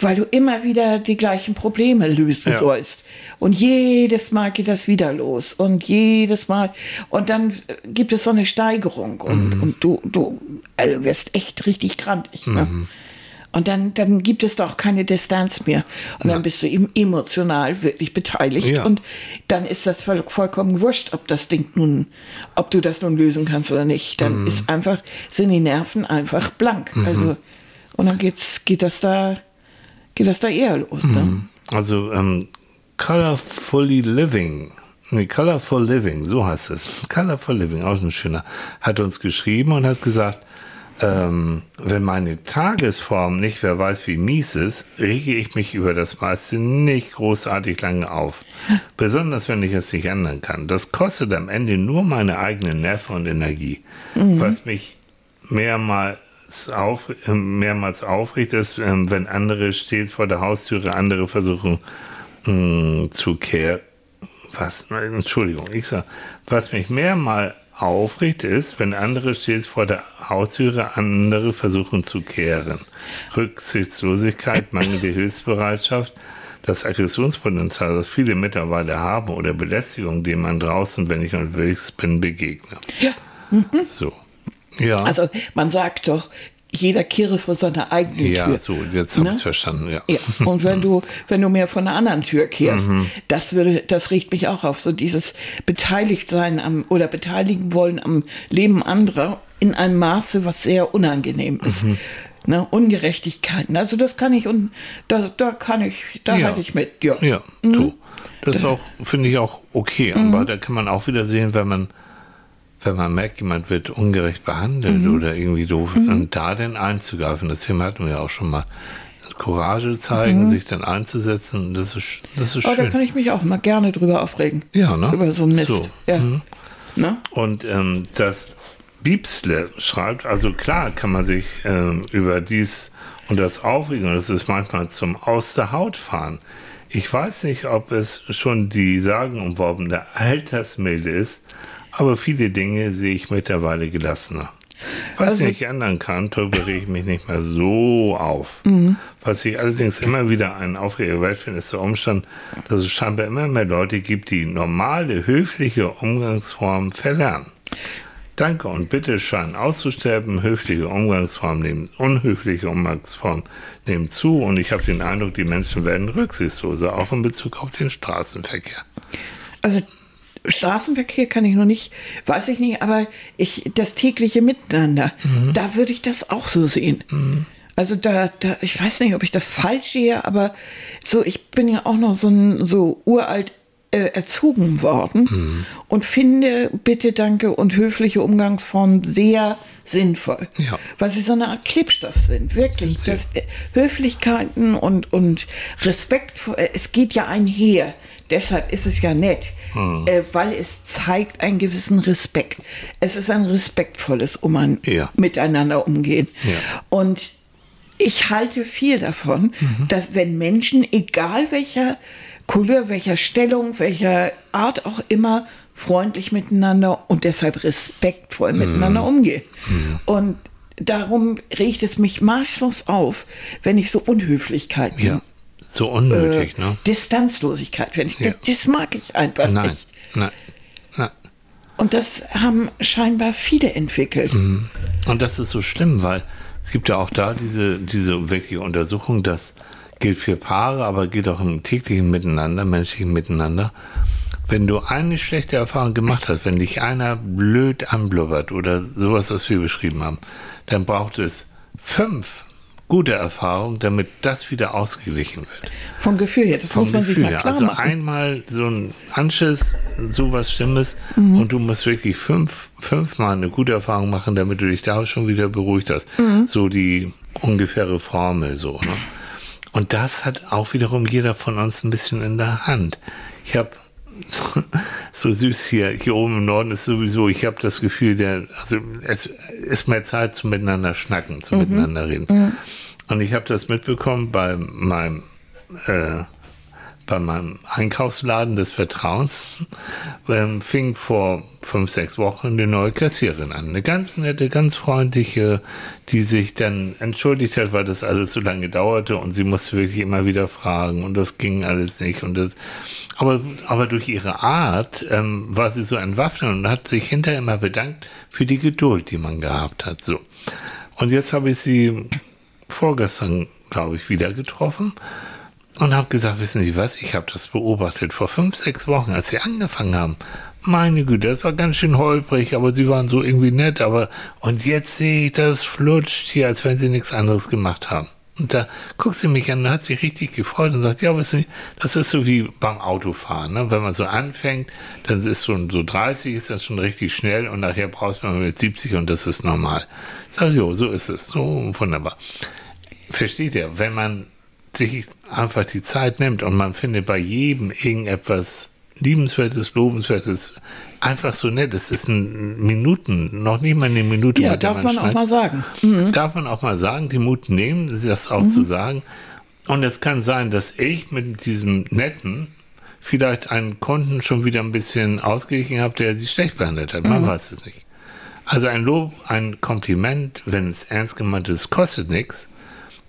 weil du immer wieder die gleichen Probleme lösen ja. sollst. Und jedes Mal geht das wieder los. Und jedes Mal. Und dann gibt es so eine Steigerung. Und, mhm. und du, du also wirst echt richtig grantig. Ne? Mhm. Und dann, dann gibt es doch keine Distanz mehr. Und ja. dann bist du emotional wirklich beteiligt. Ja. Und dann ist das voll, vollkommen wurscht, ob das Ding nun, ob du das nun lösen kannst oder nicht. Dann mhm. ist einfach, sind die Nerven einfach blank. Mhm. Also, und dann geht's, geht das da, geht das da eher los. Ne? Mhm. Also, ähm, Colorfully Living. Nee, Colorful Living, so heißt es. Colorful Living, auch ein schöner, hat uns geschrieben und hat gesagt, ähm, wenn meine Tagesform nicht wer weiß wie mies ist, rege ich mich über das meiste nicht großartig lange auf. Besonders wenn ich es nicht ändern kann. Das kostet am Ende nur meine eigenen Nerven und Energie. Mhm. Was mich mehrmals auf, mehrmals aufregt, ist, ähm, wenn andere stets vor der Haustüre andere versuchen mh, hm, zu kehren. Was, Entschuldigung, ich sag, was mich mehrmals aufregt, ist, wenn andere stets vor der Haustüre andere versuchen zu kehren. Rücksichtslosigkeit, mangelnde Hilfsbereitschaft, das Aggressionspotenzial, das viele mittlerweile haben, oder Belästigung, dem man draußen, wenn ich unterwegs bin, begegne. Ja. Mhm. So. Ja. Also man sagt doch, jeder kehre vor seiner eigenen Tür. Ja, so, jetzt habe ne? ich es verstanden, ja. ja. Und wenn du, wenn du mehr von einer anderen Tür kehrst, mhm. das würde, das riecht mich auch auf, so dieses beteiligt sein am oder beteiligen wollen am Leben anderer in einem Maße, was sehr unangenehm ist. Mhm. Ne, Ungerechtigkeiten. Also das kann ich und da, da kann ich, da ja. halte ich mit. Ja, ja mhm. du. Das ist auch, finde ich auch okay. Aber mhm. da kann man auch wieder sehen, wenn man wenn man merkt, jemand wird ungerecht behandelt mhm. oder irgendwie doof, mhm. und da dann einzugreifen, das Thema hatten wir auch schon mal. Courage zeigen, mhm. sich dann einzusetzen, das ist, das ist schön. Aber da kann ich mich auch immer gerne drüber aufregen. Ja, ne? Über so einen Mist. So. Ja. Mhm. Ne? Und ähm, das Biebsle schreibt, also klar kann man sich ähm, über dies und das aufregen, das ist manchmal zum Aus der Haut fahren. Ich weiß nicht, ob es schon die sagenumworbene Altersmilde ist, aber viele Dinge sehe ich mittlerweile gelassener. Was also, ich nicht ändern kann, toleriere ich mich nicht mehr so auf. Mhm. Was ich allerdings immer wieder einen aufregender Welt finde, ist der Umstand, dass es scheinbar immer mehr Leute gibt, die normale, höfliche Umgangsformen verlernen. Danke und bitte scheinen auszusterben. Höfliche Umgangsformen nehmen, unhöfliche Umgangsformen nehmen zu und ich habe den Eindruck, die Menschen werden rücksichtsloser, auch in Bezug auf den Straßenverkehr. Also Straßenverkehr kann ich noch nicht, weiß ich nicht, aber ich, das tägliche Miteinander, mhm. da würde ich das auch so sehen. Mhm. Also da, da, ich weiß nicht, ob ich das falsch sehe, aber so, ich bin ja auch noch so ein so uralt äh, erzogen worden mhm. und finde Bitte, Danke und höfliche Umgangsformen sehr sinnvoll. Ja. Weil sie so eine Art Klebstoff sind, wirklich. Das, äh, Höflichkeiten und, und Respekt, vor, äh, es geht ja einher. Deshalb ist es ja nett, hm. äh, weil es zeigt einen gewissen Respekt. Es ist ein respektvolles um ja. Miteinander umgehen. Ja. Und ich halte viel davon, mhm. dass wenn Menschen, egal welcher Couleur, welcher Stellung, welcher Art auch immer, freundlich miteinander und deshalb respektvoll mhm. miteinander umgehen. Mhm. Und darum regt es mich maßlos auf, wenn ich so Unhöflichkeiten ja. So unnötig, äh, ne? Distanzlosigkeit, wenn ich, ja. das, das, mag ich einfach nein, nicht. Nein, nein. Und das haben scheinbar viele entwickelt. Mhm. Und das ist so schlimm, weil es gibt ja auch da diese, diese wirkliche Untersuchung, das gilt für Paare, aber gilt auch im täglichen Miteinander, menschlichen Miteinander. Wenn du eine schlechte Erfahrung gemacht hast, wenn dich einer blöd anblubbert oder sowas, was wir beschrieben haben, dann braucht es fünf gute Erfahrung, damit das wieder ausgeglichen wird. Vom Gefühl her, das Vom muss man Gefühl sich mal klar Also machen. einmal so ein Anschiss, sowas Schlimmes mhm. und du musst wirklich fünf, fünfmal eine gute Erfahrung machen, damit du dich da schon wieder beruhigt hast. Mhm. So die ungefähre Formel so. Ne? Und das hat auch wiederum jeder von uns ein bisschen in der Hand. Ich habe so süß hier, hier oben im Norden ist sowieso, ich habe das Gefühl, der, also es ist mehr Zeit zum Miteinander schnacken, zum mhm. Miteinander reden. Mhm. Und ich habe das mitbekommen bei meinem, äh, bei meinem Einkaufsladen des Vertrauens, ähm, fing vor fünf, sechs Wochen eine neue Kassiererin an. Eine ganz nette, ganz freundliche, die sich dann entschuldigt hat, weil das alles so lange dauerte und sie musste wirklich immer wieder fragen und das ging alles nicht und das, aber, aber durch ihre Art ähm, war sie so entwaffnet und hat sich hinterher immer bedankt für die Geduld, die man gehabt hat. So. Und jetzt habe ich sie vorgestern, glaube ich, wieder getroffen und habe gesagt, wissen Sie was, ich habe das beobachtet vor fünf, sechs Wochen, als Sie angefangen haben. Meine Güte, das war ganz schön holprig, aber Sie waren so irgendwie nett, aber und jetzt sehe ich, das flutscht hier, als wenn Sie nichts anderes gemacht haben. Und da guckt sie mich an und hat sich richtig gefreut und sagt, ja, wissen Sie, das ist so wie beim Autofahren. Ne? Wenn man so anfängt, dann ist so, so 30 ist das schon richtig schnell und nachher brauchst man mit 70 und das ist normal. Ich sage, jo, so ist es. So wunderbar. Versteht ihr, wenn man sich einfach die Zeit nimmt und man findet bei jedem irgendetwas liebenswertes, lobenswertes, einfach so nett. Es ist ein Minuten, noch nicht mal eine Minute. Ja, darf man, man auch mal sagen. Mhm. Darf man auch mal sagen, die Mut nehmen, das auch mhm. zu sagen. Und es kann sein, dass ich mit diesem netten vielleicht einen Kunden schon wieder ein bisschen ausgeglichen habe, der sie schlecht behandelt hat. Man mhm. weiß es nicht. Also ein Lob, ein Kompliment, wenn es ernst gemeint ist, kostet nichts.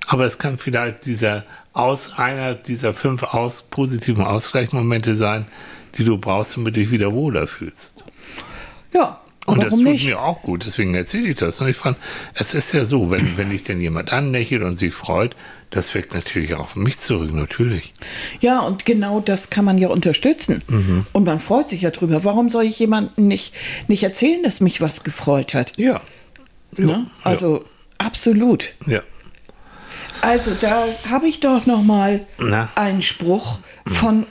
Aber es kann vielleicht dieser aus einer dieser fünf aus, positiven Ausgleichsmomente sein, die du brauchst, damit du dich wieder wohler fühlst. Ja. Und das tut nicht? mir auch gut, deswegen erzähle ich das. Und ich fand, es ist ja so, wenn, wenn dich denn jemand anlächelt und sich freut, das wirkt natürlich auch auf mich zurück, natürlich. Ja, und genau das kann man ja unterstützen. Mhm. Und man freut sich ja drüber. Warum soll ich jemandem nicht, nicht erzählen, dass mich was gefreut hat? Ja. ja. Ne? Also ja. absolut. Ja. Also da habe ich doch noch mal Na? einen Spruch von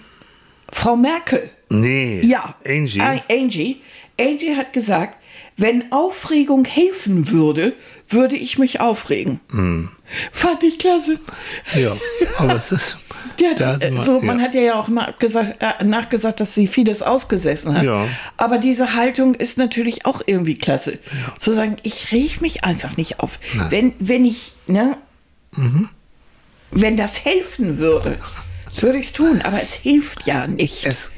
Frau Merkel. Nee. Ja. Angie. Angie. Angie hat gesagt, wenn Aufregung helfen würde, würde ich mich aufregen. Mm. Fand ich klasse. Ja, aber es ist. Ja, da so, man ja. hat ja auch mal gesagt, äh, nachgesagt, dass sie vieles ausgesessen hat. Ja. Aber diese Haltung ist natürlich auch irgendwie klasse. Ja. Zu sagen, ich reg mich einfach nicht auf. Wenn, wenn ich, ne, mhm. wenn das helfen würde, würde ich es tun. Aber es hilft ja nicht. Es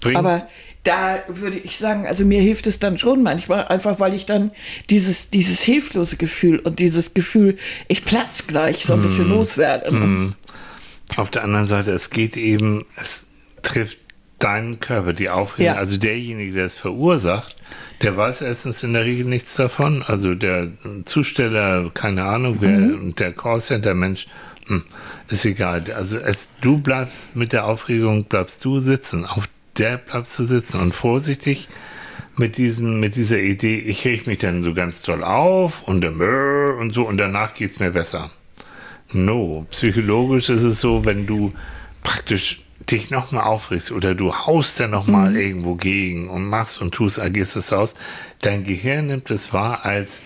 bringt aber da würde ich sagen, also mir hilft es dann schon manchmal, einfach weil ich dann dieses, dieses hilflose Gefühl und dieses Gefühl, ich platz gleich so ein bisschen mm. loswerde. Mm. Auf der anderen Seite, es geht eben, es trifft deinen Körper, die Aufregung. Ja. Also derjenige, der es verursacht, der weiß erstens in der Regel nichts davon. Also der Zusteller, keine Ahnung, wer, mhm. der Callcenter-Mensch, hm, ist egal. Also es, du bleibst mit der Aufregung, bleibst du sitzen auf der Platz zu sitzen und vorsichtig mit diesem, mit dieser Idee, ich reg mich dann so ganz toll auf und dann und so und danach geht es mir besser. No, psychologisch ist es so, wenn du praktisch dich nochmal aufregst oder du haust dann nochmal mhm. irgendwo gegen und machst und tust, agierst es aus, dein Gehirn nimmt es wahr als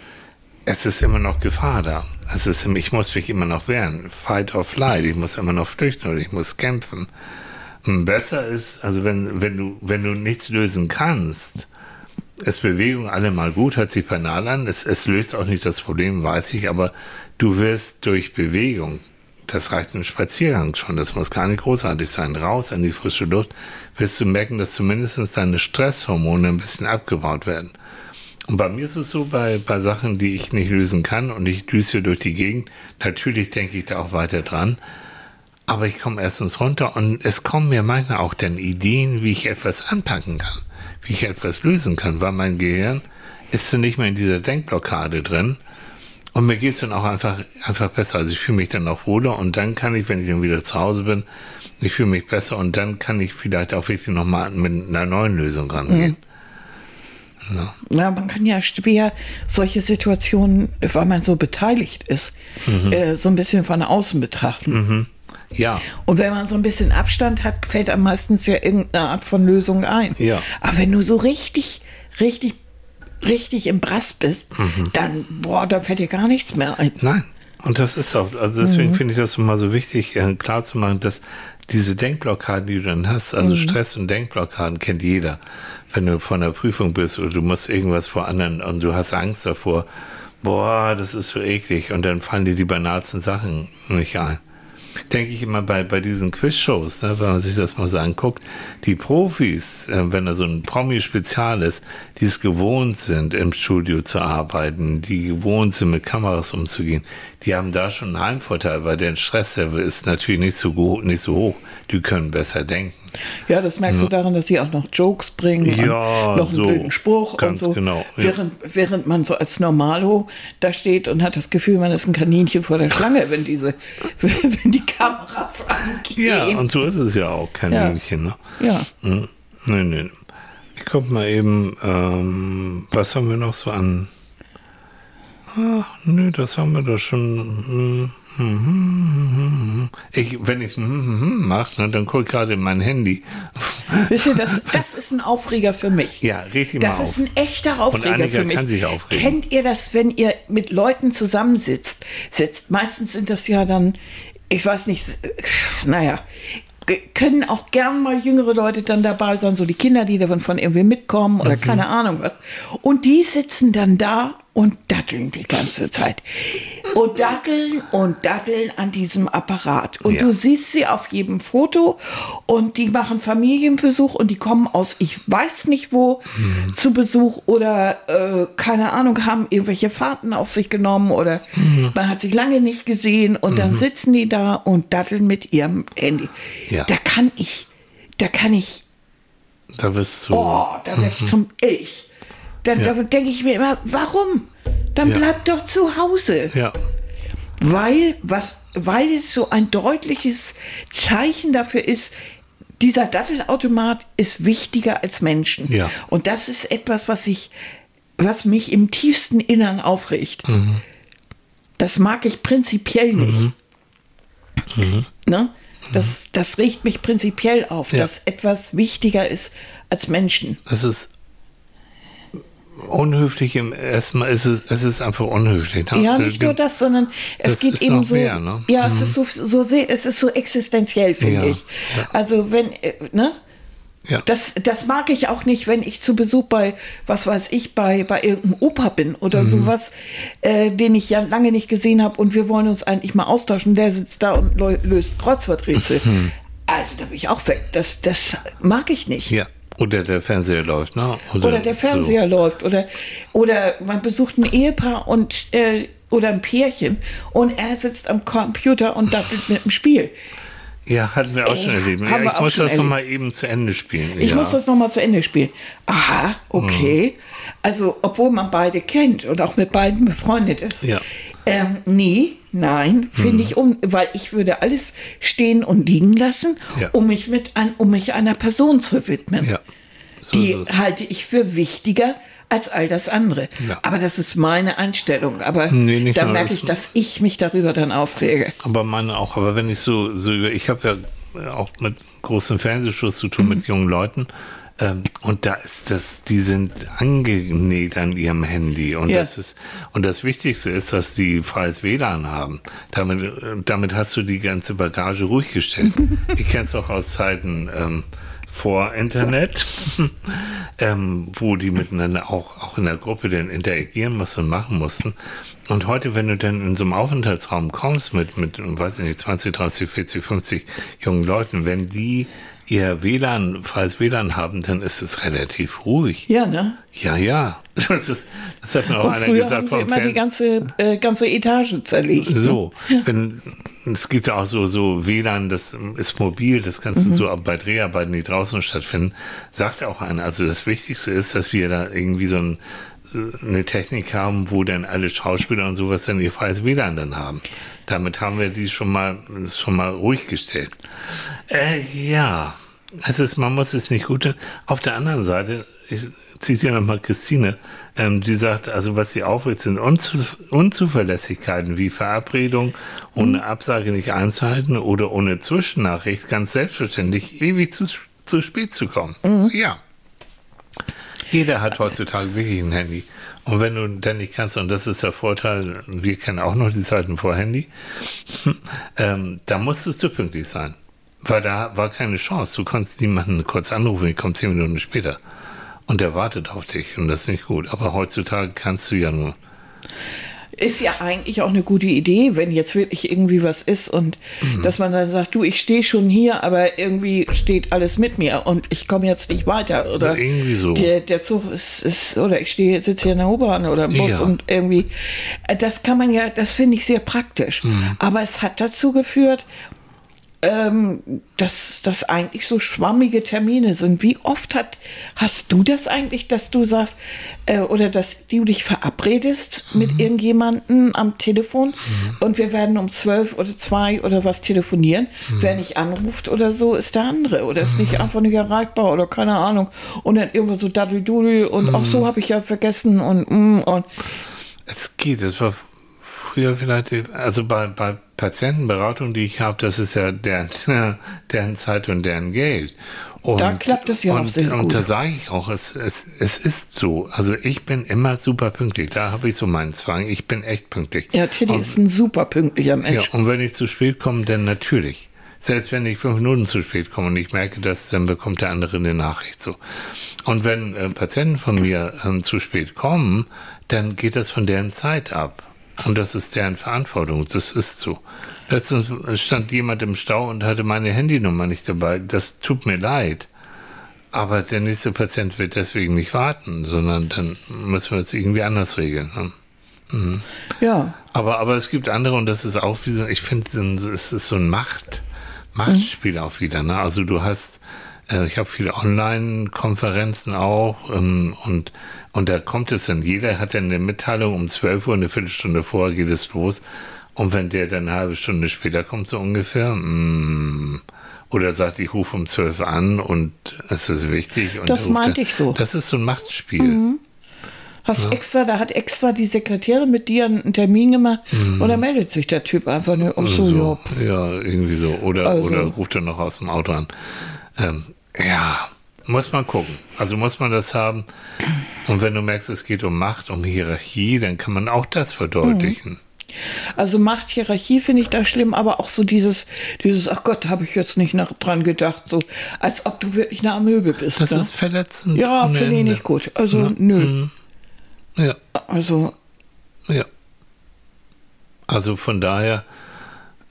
es ist immer noch Gefahr da. Es ist, ich muss mich immer noch wehren. Fight or flight. Ich muss immer noch flüchten oder ich muss kämpfen. Besser ist, also wenn, wenn, du, wenn du nichts lösen kannst, ist Bewegung allemal gut, hört sich banal an. Es, es löst auch nicht das Problem, weiß ich, aber du wirst durch Bewegung, das reicht ein Spaziergang schon, das muss gar nicht großartig sein, raus in die frische Luft, wirst du merken, dass zumindest deine Stresshormone ein bisschen abgebaut werden. Und bei mir ist es so, bei, bei Sachen, die ich nicht lösen kann und ich düse durch die Gegend, natürlich denke ich da auch weiter dran, aber ich komme erstens runter und es kommen mir manchmal auch dann Ideen, wie ich etwas anpacken kann, wie ich etwas lösen kann, weil mein Gehirn ist so nicht mehr in dieser Denkblockade drin. Und mir geht es dann auch einfach, einfach besser. Also ich fühle mich dann auch wohler und dann kann ich, wenn ich dann wieder zu Hause bin, ich fühle mich besser und dann kann ich vielleicht auch wirklich nochmal mit einer neuen Lösung rangehen. Mhm. Ja. ja. man kann ja schwer solche Situationen, weil man so beteiligt ist, mhm. äh, so ein bisschen von außen betrachten. Mhm. Ja. Und wenn man so ein bisschen Abstand hat, fällt einem meistens ja irgendeine Art von Lösung ein. Ja. Aber wenn du so richtig, richtig, richtig im Brass bist, mhm. dann, boah, dann fällt dir gar nichts mehr ein. Nein. Und das ist auch, also deswegen mhm. finde ich das immer so wichtig, äh, klar zu machen, dass diese Denkblockaden, die du dann hast, also mhm. Stress und Denkblockaden kennt jeder. Wenn du vor einer Prüfung bist oder du musst irgendwas vor anderen und du hast Angst davor, boah, das ist so eklig und dann fallen dir die banalsten Sachen nicht ein denke ich immer bei, bei diesen Quizshows, ne, wenn man sich das mal so anguckt, die Profis, äh, wenn da so ein Promi-Spezial ist, die es gewohnt sind, im Studio zu arbeiten, die gewohnt sind, mit Kameras umzugehen, die haben da schon einen Heimvorteil, weil der Stresslevel ist natürlich nicht so, nicht so hoch. Die können besser denken. Ja, das merkst ja. du daran, dass sie auch noch Jokes bringen, ja, noch einen so, blöden Spruch und so. Genau, ja. während, während man so als Normalo da steht und hat das Gefühl, man ist ein Kaninchen vor der Schlange, wenn diese, wenn die Kameras angehen. Ja, und so ist es ja auch, Kaninchen. Ne? Ja. Hm. Nein, nein. Ich guck mal eben, ähm, was haben wir noch so an ah, nö, das haben wir doch schon. Ich, wenn ich es mache, ne, dann gucke ich gerade in mein Handy. Wisst ihr, das, das ist ein Aufreger für mich. Ja, richtig Das mal ist ein echter Aufreger für mich. Kann sich aufregen. Kennt ihr das, wenn ihr mit Leuten zusammensitzt? Sitzt? Meistens sind das ja dann, ich weiß nicht, naja, können auch gern mal jüngere Leute dann dabei sein, so die Kinder, die davon von irgendwie mitkommen oder mhm. keine Ahnung was. Und die sitzen dann da und datteln die ganze Zeit. Und datteln und datteln an diesem Apparat. Und ja. du siehst sie auf jedem Foto und die machen Familienbesuch und die kommen aus, ich weiß nicht wo, mhm. zu Besuch oder äh, keine Ahnung, haben irgendwelche Fahrten auf sich genommen oder mhm. man hat sich lange nicht gesehen und dann mhm. sitzen die da und datteln mit ihrem Handy. Ja. Da kann ich, da kann ich. Da bist du. Oh, da werde ich mhm. zum Elch. Dann, ja. denke ich mir immer, warum? Dann ja. bleib doch zu Hause. Ja. Weil, was, weil es so ein deutliches Zeichen dafür ist, dieser Dattelautomat ist wichtiger als Menschen. Ja. Und das ist etwas, was ich, was mich im tiefsten Innern aufregt. Mhm. Das mag ich prinzipiell nicht. Mhm. Mhm. Ne? Das, das regt mich prinzipiell auf, ja. dass etwas wichtiger ist als Menschen. Das ist unhöflich im erstmal ist es, es ist einfach unhöflich. Ne? Ja, also nicht nur das, sondern es geht eben so. Mehr, ne? Ja, mhm. es ist so, so sehr, es ist so existenziell, finde ja, ich. Ja. Also wenn, äh, ne? Ja. Das, das mag ich auch nicht, wenn ich zu Besuch bei, was weiß ich, bei, bei irgendeinem Opa bin oder mhm. sowas, äh, den ich ja lange nicht gesehen habe und wir wollen uns eigentlich mal austauschen. Der sitzt da und löst Kreuzworträtsel. Mhm. Also da bin ich auch weg. Das, das mag ich nicht. Ja. Oder der Fernseher läuft, ne? Oder, oder der Fernseher so. läuft. Oder, oder man besucht ein Ehepaar und äh, oder ein Pärchen und er sitzt am Computer und dattelt mit dem Spiel. Ja, hatten wir auch schon äh, erlebt. Ja, ich muss das nochmal eben zu Ende spielen. Ich ja. muss das nochmal zu Ende spielen. Aha, okay. Hm. Also, obwohl man beide kennt und auch mit beiden befreundet ist. Ja. Ähm, nee, nein, finde hm. ich um, weil ich würde alles stehen und liegen lassen, ja. um mich mit ein, um mich einer Person zu widmen. Ja. So die halte ich für wichtiger als all das andere. Ja. Aber das ist meine Einstellung. Aber nee, da merke ich, dass ich mich darüber dann aufrege. Aber meine auch. Aber wenn ich so, so ich habe ja auch mit großem Fernsehschuss zu tun mhm. mit jungen Leuten. Ähm, und da ist das, die sind angenäht an ihrem Handy. Und ja. das ist, und das Wichtigste ist, dass die freies WLAN haben. Damit, äh, damit hast du die ganze Bagage ruhig gestellt. ich kenne es auch aus Zeiten, ähm, vor Internet, ähm, wo die miteinander auch, auch in der Gruppe dann interagieren mussten und machen mussten. Und heute, wenn du dann in so einem Aufenthaltsraum kommst mit, mit, weiß ich nicht, 20, 30, 40, 50 jungen Leuten, wenn die ihr WLAN, freies WLAN haben, dann ist es relativ ruhig. Ja, ne? Ja, ja. Das, ist, das hat mir auch Und einer früher gesagt. Haben sie immer Fern die ganze, äh, ganze Etage zerlegt. Ne? So. Ne? Wenn, es gibt ja auch so, so WLAN, das ist mobil, das kannst du mhm. so bei Dreharbeiten, die draußen stattfinden, sagt auch einer. Also das Wichtigste ist, dass wir da irgendwie so ein, äh, eine Technik haben, wo dann alle Schauspieler und sowas dann ihr freies WLAN dann haben. Damit haben wir die schon mal, schon mal ruhig gestellt. Äh, ja, es ist, man muss es nicht gut. Auf der anderen Seite, ich zitiere nochmal Christine, ähm, die sagt, also was sie aufregt, sind Unzu Unzuverlässigkeiten wie Verabredung ohne Absage nicht einzuhalten oder ohne Zwischennachricht ganz selbstverständlich ewig zu, zu spät zu kommen. Mhm. Ja. Jeder hat heutzutage wirklich ein Handy. Und wenn du dann nicht kannst, und das ist der Vorteil, wir kennen auch noch die Zeiten vor Handy, ähm, da musstest du pünktlich sein. Weil da war keine Chance. Du konntest niemanden kurz anrufen, ich komme zehn Minuten später. Und der wartet auf dich und das ist nicht gut. Aber heutzutage kannst du ja nur. Ist ja eigentlich auch eine gute Idee, wenn jetzt wirklich irgendwie was ist und mhm. dass man dann sagt, du, ich stehe schon hier, aber irgendwie steht alles mit mir und ich komme jetzt nicht weiter. Oder irgendwie so. Der, der Zug ist, ist oder ich stehe, sitze hier in der U-Bahn oder im Bus ja. und irgendwie. Äh, das kann man ja, das finde ich sehr praktisch. Mhm. Aber es hat dazu geführt, ähm, dass das eigentlich so schwammige Termine sind. Wie oft hat, hast du das eigentlich, dass du sagst, äh, oder dass du dich verabredest mhm. mit irgendjemandem am Telefon mhm. und wir werden um zwölf oder zwei oder was telefonieren. Mhm. Wer nicht anruft oder so, ist der andere oder ist nicht mhm. einfach nicht erreichbar oder keine Ahnung. Und dann irgendwo so daddel und auch so mhm. habe ich ja vergessen und, mm, und es geht, es war früher vielleicht, also bei, bei Patientenberatung, die ich habe, das ist ja deren, deren Zeit und deren Geld. Und, da klappt das ja und, auch sehr und gut. Und da sage ich auch, es, es, es ist so. Also ich bin immer super pünktlich. Da habe ich so meinen Zwang. Ich bin echt pünktlich. Ja, Tilly ist ein super pünktlicher Mensch. Ja, und wenn ich zu spät komme, dann natürlich Selbst wenn ich fünf Minuten zu spät komme und ich merke das, dann bekommt der andere eine Nachricht so. Und wenn äh, Patienten von mir ähm, zu spät kommen, dann geht das von deren Zeit ab. Und das ist deren Verantwortung. Das ist so. Letztens stand jemand im Stau und hatte meine Handynummer nicht dabei. Das tut mir leid. Aber der nächste Patient wird deswegen nicht warten, sondern dann müssen wir es irgendwie anders regeln. Ne? Mhm. Ja. Aber, aber es gibt andere und das ist auch wie so, ich finde, es ist so ein Macht, Machtspiel mhm. auch wieder. Ne? Also du hast, ich habe viele Online-Konferenzen auch ähm, und, und da kommt es dann, jeder hat dann eine Mitteilung um 12 Uhr, eine Viertelstunde vorher geht es los. Und wenn der dann eine halbe Stunde später kommt, so ungefähr, mm, oder sagt, ich rufe um 12 an und es ist wichtig. das meinte ich so. Das ist so ein Machtspiel. Mhm. Hast ja. extra, da hat extra die Sekretärin mit dir einen Termin gemacht mhm. und dann meldet sich der Typ einfach nur um so, so ja. ja. irgendwie so. Oder, also. oder ruft er noch aus dem Auto an. Ähm, ja, muss man gucken. Also muss man das haben. Und wenn du merkst, es geht um Macht, um Hierarchie, dann kann man auch das verdeutlichen. Mhm. Also Machthierarchie finde ich da schlimm, aber auch so dieses, dieses, ach Gott, habe ich jetzt nicht nach, dran gedacht, so als ob du wirklich eine Amöbe bist. Das ne? ist verletzend. Ja, finde ich nicht gut. Also ja. nö. Mhm. Ja. Also. Ja. Also von daher,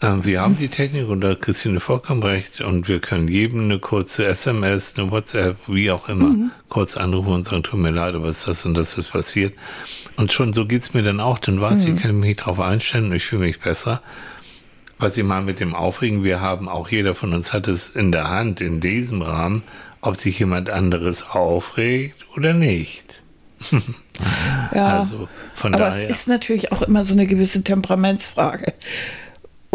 wir haben die Technik und da hat Christine vollkommen recht und wir können jedem eine kurze SMS, eine WhatsApp, wie auch immer, mhm. kurz anrufen und sagen, tut mir leid, aber ist das und das ist passiert. Und schon so geht es mir dann auch, dann weiß mhm. ich, kann mich darauf einstellen und ich fühle mich besser. Was ich mal mit dem Aufregen, wir haben, auch jeder von uns hat es in der Hand, in diesem Rahmen, ob sich jemand anderes aufregt oder nicht. ja, also von aber daher. es ist natürlich auch immer so eine gewisse Temperamentsfrage.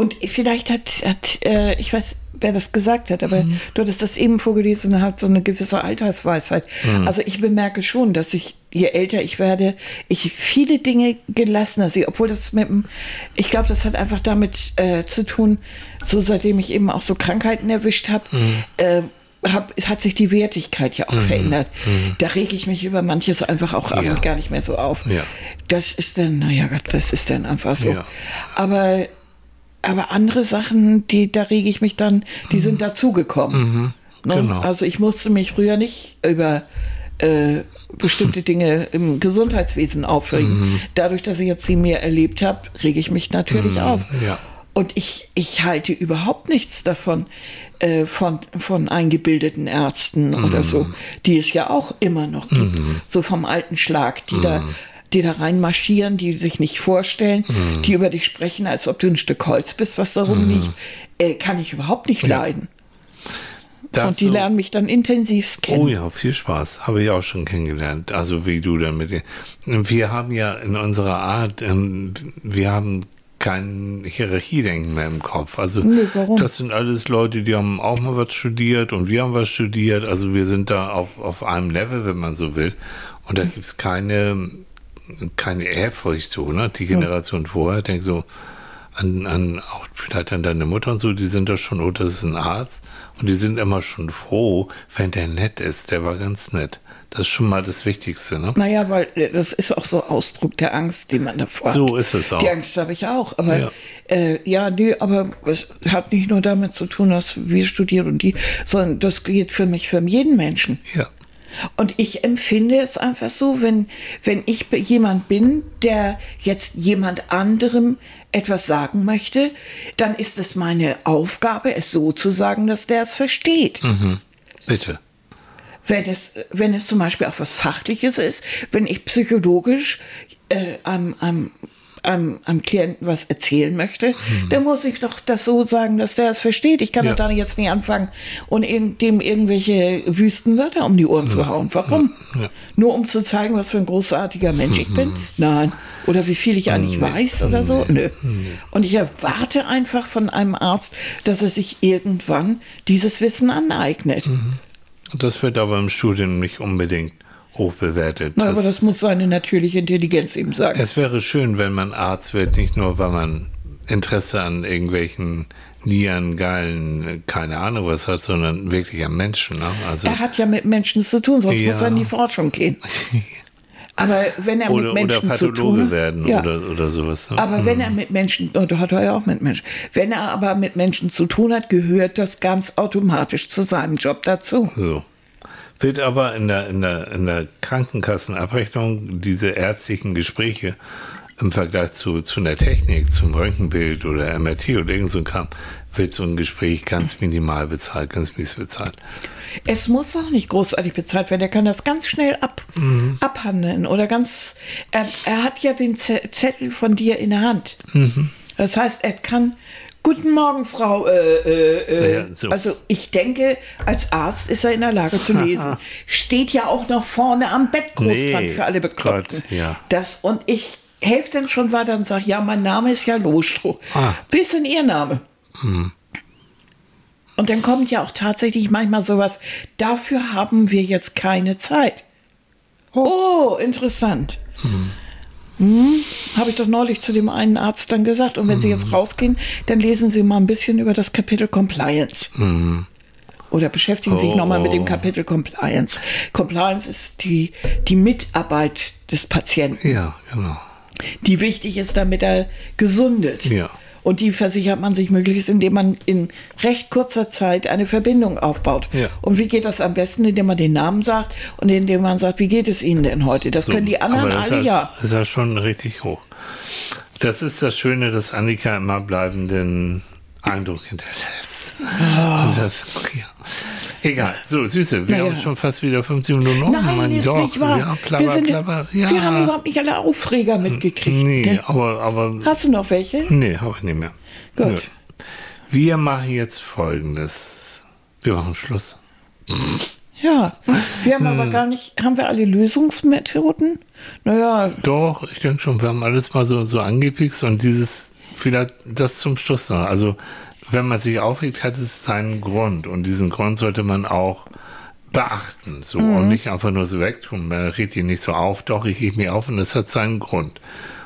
Und vielleicht hat, hat äh, ich weiß, wer das gesagt hat, aber mhm. du hattest das eben vorgelesen hat so eine gewisse Altersweisheit. Mhm. Also ich bemerke schon, dass ich, je älter ich werde, ich viele Dinge gelassener sehe, obwohl das mit dem, ich glaube, das hat einfach damit äh, zu tun, so seitdem ich eben auch so Krankheiten erwischt habe, mhm. äh, hab, hat sich die Wertigkeit ja auch mhm. verändert. Mhm. Da rege ich mich über manches einfach auch ja. gar nicht mehr so auf. Ja. Das ist dann, naja Gott, das ist dann einfach so. Ja. Aber, aber andere Sachen, die, da rege ich mich dann, die mhm. sind dazugekommen. Mhm. Ne? Genau. Also ich musste mich früher nicht über äh, bestimmte Dinge im Gesundheitswesen aufregen. Mhm. Dadurch, dass ich jetzt sie mehr erlebt habe, rege ich mich natürlich mhm. auf. Ja. Und ich, ich halte überhaupt nichts davon, äh, von, von eingebildeten Ärzten mm. oder so, die es ja auch immer noch gibt. Mm. So vom alten Schlag, die mm. da die da reinmarschieren, die sich nicht vorstellen, mm. die über dich sprechen, als ob du ein Stück Holz bist, was darum mm. liegt, äh, kann ich überhaupt nicht ja. leiden. Das und die so, lernen mich dann intensivst kennen. Oh ja, viel Spaß. Habe ich auch schon kennengelernt. Also wie du damit. Wir haben ja in unserer Art, ähm, wir haben kein Hierarchiedenken mehr im Kopf. Also nee, das sind alles Leute, die haben auch mal was studiert und wir haben was studiert. Also wir sind da auf, auf einem Level, wenn man so will. Und da gibt es keine, keine Ehrfurcht so, ne? Die Generation ja. vorher denkt so an, an auch vielleicht an deine Mutter und so, die sind da schon, oh, das ist ein Arzt. Und die sind immer schon froh, wenn der nett ist. Der war ganz nett. Das ist schon mal das Wichtigste, ne? Naja, weil äh, das ist auch so Ausdruck der Angst, die man davor hat. So ist es auch. Die Angst habe ich auch. Aber ja, äh, ja nee, aber es hat nicht nur damit zu tun, dass wir studieren und die, sondern das geht für mich, für jeden Menschen. Ja. Und ich empfinde es einfach so, wenn, wenn ich jemand bin, der jetzt jemand anderem etwas sagen möchte, dann ist es meine Aufgabe, es so zu sagen, dass der es versteht. Mhm. Bitte wenn es, wenn es zum Beispiel auch was Fachliches ist, wenn ich psychologisch äh, am, am, am, am Klienten was erzählen möchte, mhm. dann muss ich doch das so sagen, dass der es versteht. Ich kann ja. doch da jetzt nicht anfangen und dem irgendwelche Wüstenwörter um die Ohren ja. zu hauen. Warum? Ja. Nur um zu zeigen, was für ein großartiger Mensch ich bin? Nein. Oder wie viel ich eigentlich nee. weiß oder so? Nö. Nee. Und ich erwarte einfach von einem Arzt, dass er sich irgendwann dieses Wissen aneignet. Mhm. Das wird aber im Studium nicht unbedingt hoch bewertet. Na, aber das muss seine natürliche Intelligenz eben sagen. Es wäre schön, wenn man Arzt wird, nicht nur, weil man Interesse an irgendwelchen Nieren, Gallen, keine Ahnung was hat, sondern wirklich am Menschen. Ne? Also, er hat ja mit Menschen zu tun, sonst ja. muss er in die Forschung gehen. Aber wenn er oder, mit Menschen oder zu tun hat, werden ja. oder, oder sowas. Ne? Aber wenn er mit Menschen, oh, da hat er ja auch mit Menschen, wenn er aber mit Menschen zu tun hat, gehört das ganz automatisch zu seinem Job dazu. So. Wird aber in der, in der, in der Krankenkassenabrechnung diese ärztlichen Gespräche im Vergleich zu, zu einer Technik, zum Röntgenbild oder MRT oder irgend so ein Kram, wird so ein Gespräch ganz minimal bezahlt, ganz mies bezahlt. Es muss auch nicht großartig bezahlt werden. Er kann das ganz schnell ab, Mhm. abhandeln oder ganz. Er, er hat ja den Zettel von dir in der Hand. Mhm. Das heißt, er kann. Guten Morgen, Frau. Äh, äh, äh. Ja, so. Also ich denke, als Arzt ist er in der Lage zu lesen. Steht ja auch noch vorne am Bett groß Nee, dran für alle Bekloppten. Gott, ja. Das und ich helfe dann schon weiter und sage, ja, mein Name ist ja Lostroh. Ah. Ist denn Ihr Name? Und dann kommt ja auch tatsächlich manchmal sowas, dafür haben wir jetzt keine Zeit. Oh, interessant. Hm, Habe ich doch neulich zu dem einen Arzt dann gesagt. Und wenn Sie jetzt rausgehen, dann lesen Sie mal ein bisschen über das Kapitel Compliance. Oder beschäftigen Sie sich Oh. nochmal mit dem Kapitel Compliance. Compliance ist die, die Mitarbeit des Patienten Ja, genau. die wichtig ist, damit er gesundet. Ja. Und die versichert man sich möglichst, indem man in recht kurzer Zeit eine Verbindung aufbaut. Ja. Und wie geht das am besten? Indem man den Namen sagt und indem man sagt, wie geht es Ihnen denn heute? Das können die anderen alle ist ja. Das ist ja schon richtig hoch. Das ist das Schöne, dass Annika immer bleibenden Eindruck hinterlässt. Und das, ja. Egal. So, Süße, wir. Naja. haben schon fast wieder 50 Minuten um. Nein, mein ist Gott. nicht wahr. Ja, plapper, wir, sind, plapper. Ja. wir haben überhaupt nicht alle Aufreger mitgekriegt. Nee, gell? aber, aber Hast du noch welche? Nee, habe ich nicht mehr. Gut. Nö. Wir machen jetzt folgendes. Wir machen Schluss. Ja. Wir haben Hm. aber gar nicht, haben wir alle Lösungsmethoden? Naja, Doch, ich denke schon, wir haben alles mal so, so angepikst und dieses, vielleicht das zum Schluss noch. Also, wenn man sich aufregt, hat es seinen Grund und diesen Grund sollte man auch beachten. So und nicht einfach nur so wegtun. Man regt ihn nicht so auf, doch, ich reg mich auf und es hat seinen Grund.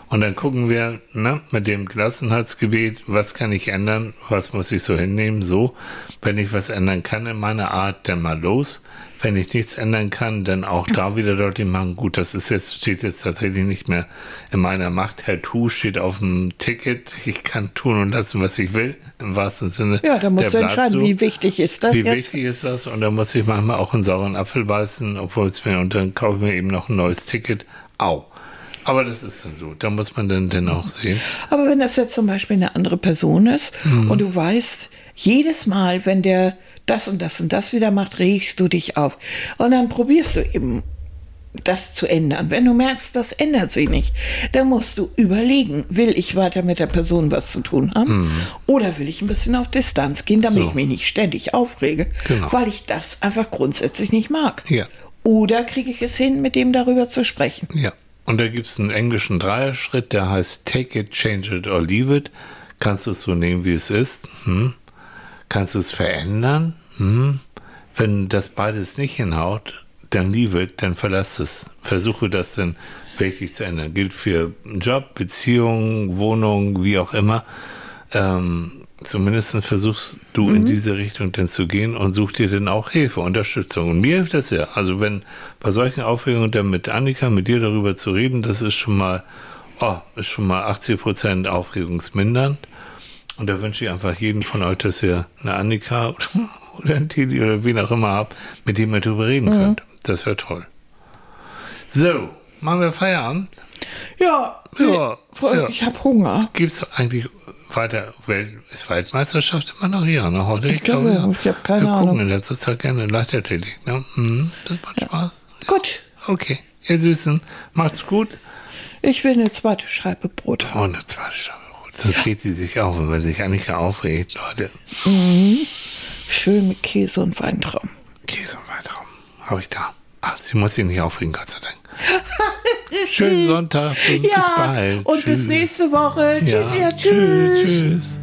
Und dann gucken wir ne, mit dem Gelassenheitsgebet, was kann ich ändern, was muss ich so hinnehmen, so. Wenn ich was ändern kann in meiner Art, dann mal los. Wenn ich nichts ändern kann, dann auch da wieder deutlich machen, gut, das ist jetzt, steht jetzt tatsächlich nicht mehr in meiner Macht. Herr Tu steht auf dem Ticket, ich kann tun und lassen, was ich will, im wahrsten Sinne. ja, da musst du entscheiden, so. wie wichtig ist das Wie jetzt? wichtig ist das? Und da muss ich manchmal auch einen sauren Apfel beißen, obwohl es mir, und dann kaufe ich mir eben noch ein neues Ticket. Au. Aber das ist dann so. Da muss man dann, dann auch sehen. Aber wenn das jetzt zum Beispiel eine andere Person ist Mhm. und du weißt, jedes Mal, wenn der das und das und das wieder macht, regst du dich auf. Und dann probierst du eben das zu ändern. Wenn du merkst, das ändert sich nicht, dann musst du überlegen, will ich weiter mit der Person was zu tun haben oder will ich ein bisschen auf Distanz gehen, damit Mhm. So. ich mich nicht ständig aufrege, Genau. weil ich das einfach grundsätzlich nicht mag. Ja. Oder kriege ich es hin, mit dem darüber zu sprechen? Ja. Und da gibt es einen englischen Dreierschritt, der heißt Take it, change it or leave it. Kannst du es so nehmen, wie es ist? Hm? Kannst du es verändern? Hm? Wenn das beides nicht hinhaut, dann leave it, dann verlass es. Versuche das dann wirklich zu ändern. Gilt für Job, Beziehung, Wohnung, wie auch immer. Ähm, zumindest versuchst du in diese Richtung dann zu gehen und such dir dann auch Hilfe, Unterstützung. Und mir hilft das ja. Also wenn bei solchen Aufregungen dann mit Annika, mit dir darüber zu reden, das ist schon mal, oh, ist schon mal 80 Prozent aufregungsmindernd. Und da wünsche ich einfach jedem von euch, dass ihr eine Annika oder, ein Tili oder wen auch immer habt, mit dem ihr darüber reden könnt. Das wäre toll. So, machen wir Feierabend. Ja, Ja, voll, ja. ich habe Hunger. Gibt es eigentlich weiter, Welt, ist Weltmeisterschaft immer noch hier, ne? Heute, Ich glaube, ja. Ich hab keine wir gucken Ahnung. in letzter Zeit gerne Leichtathletik, ne? Mhm, das macht Spaß. Gut, Okay, ihr Süßen, macht's gut. ich will eine zweite Scheibe Brot haben. Oh, eine zweite Scheibe Brot. Sonst regt sie sich auf, wenn man sich Annika aufregt, Leute. Schön mit Käse und Weintrauben. Käse und Weitraum. Habe ich da. Ach, sie muss sich nicht aufregen, Gott sei Dank. Schönen Sonntag und bis bald. und bis Tschüss. nächste Woche. Ja, Tschüss, ja, tschüss. tschüss. tschüss.